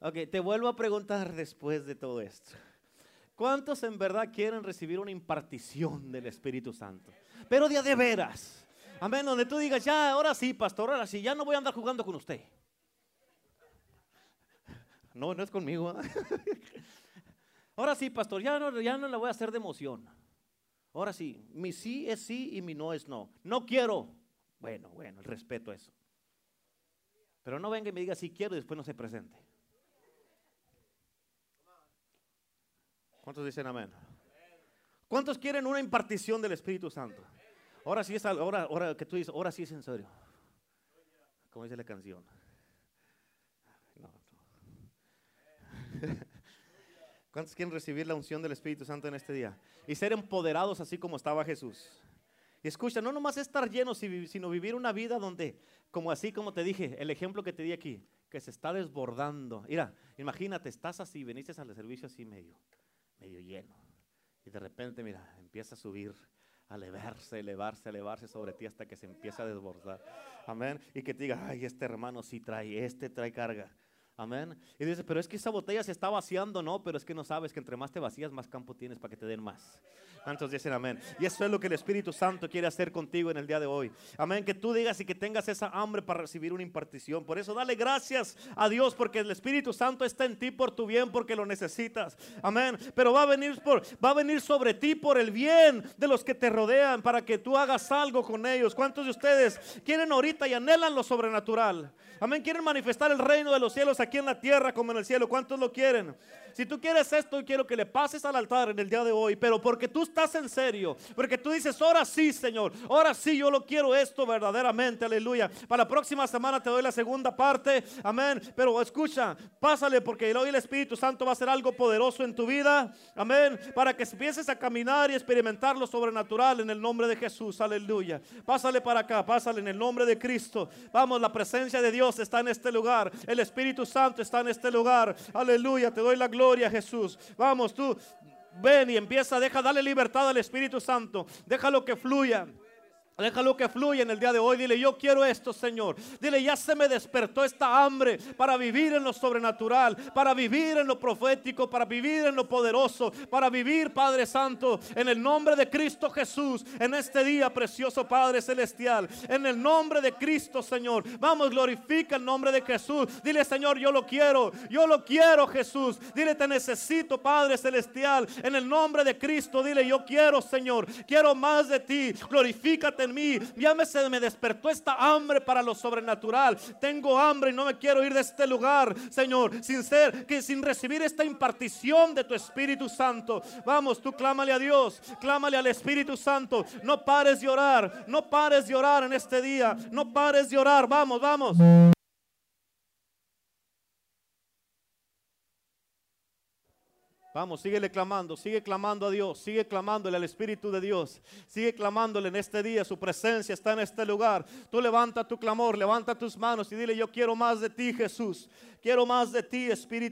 Ok, te vuelvo a preguntar después de todo esto. ¿Cuántos en verdad quieren recibir una impartición del Espíritu Santo? Pero de de veras. Amén, donde tú digas, ya, ahora sí, pastor, ahora sí, ya no voy a andar jugando con usted. No, no es conmigo. ¿ah? Ahora sí, pastor, ya no, ya no la voy a hacer de emoción. Ahora sí, mi sí es sí y mi no es no. No quiero. Bueno, bueno, el respeto eso. Pero no venga y me diga si quiero y después no se presente. ¿Cuántos dicen amén? ¿Cuántos quieren una impartición del Espíritu Santo? Ahora sí es, ahora, ahora que tú dices, ahora sí es en serio. Como dice la canción. ¿Cuántos quieren recibir la unción del Espíritu Santo en este día? Y ser empoderados así como estaba Jesús. Y escucha, no nomás estar llenos, sino vivir una vida donde, como así como te dije, el ejemplo que te di aquí, que se está desbordando. Mira, imagínate, estás así, veniste al servicio así medio, medio lleno. Y de repente, mira, empieza a subir elevarse, elevarse, elevarse sobre ti hasta que se empieza a desbordar. Amén. Y que te diga, ay, este hermano sí trae, este trae carga. Amén. Y dice, pero es que esa botella se está vaciando, no, pero es que no sabes que entre más te vacías, más campo tienes para que te den más. ¿Cuántos dicen amén? Y eso es lo que el Espíritu Santo quiere hacer contigo en el día de hoy. Amén. Que tú digas y que tengas esa hambre para recibir una impartición. Por eso dale gracias a Dios porque el Espíritu Santo está en ti por tu bien porque lo necesitas. Amén. Pero va a venir por va a venir sobre ti por el bien de los que te rodean para que tú hagas algo con ellos. ¿Cuántos de ustedes quieren ahorita y anhelan lo sobrenatural? Amén. Quieren manifestar el reino de los cielos aquí en la tierra como en el cielo. ¿Cuántos lo quieren? Si tú quieres esto, quiero que le pases al altar en el día de hoy, pero porque tú estás en serio, porque tú dices, ahora sí, Señor, ahora sí, yo lo quiero esto verdaderamente, aleluya. Para la próxima semana te doy la segunda parte, amén. Pero escucha, pásale porque hoy el Espíritu Santo va a hacer algo poderoso en tu vida, amén. Para que empieces a caminar y experimentar lo sobrenatural en el nombre de Jesús, aleluya. Pásale para acá, pásale en el nombre de Cristo. Vamos, la presencia de Dios está en este lugar, el Espíritu Santo está en este lugar, aleluya. Te doy la gloria gloria a Jesús. Vamos, tú ven y empieza, deja, dale libertad al Espíritu Santo. Déjalo que fluya. Déjalo que fluya en el día de hoy. Dile, yo quiero esto, Señor. Dile, ya se me despertó esta hambre para vivir en lo sobrenatural, para vivir en lo profético, para vivir en lo poderoso, para vivir, Padre Santo, en el nombre de Cristo Jesús, en este día, precioso Padre Celestial. En el nombre de Cristo, Señor. Vamos, glorifica el nombre de Jesús. Dile, Señor, yo lo quiero. Yo lo quiero, Jesús. Dile, te necesito, Padre Celestial. En el nombre de Cristo, dile, yo quiero, Señor. Quiero más de ti. Glorifícate en mí. Ya me, se me despertó esta hambre para lo sobrenatural. Tengo hambre y no me quiero ir de este lugar, Señor, sin ser, que sin recibir esta impartición de tu Espíritu Santo. Vamos, tú clámale a Dios, clámale al Espíritu Santo. No pares de orar, no pares de orar en este día, no pares de orar. Vamos, vamos. Vamos, síguele clamando, sigue clamando a Dios, sigue clamándole al Espíritu de Dios, sigue clamándole en este día, su presencia está en este lugar. Tú levanta tu clamor, levanta tus manos y dile, yo quiero más de ti Jesús, quiero más de ti Espíritu.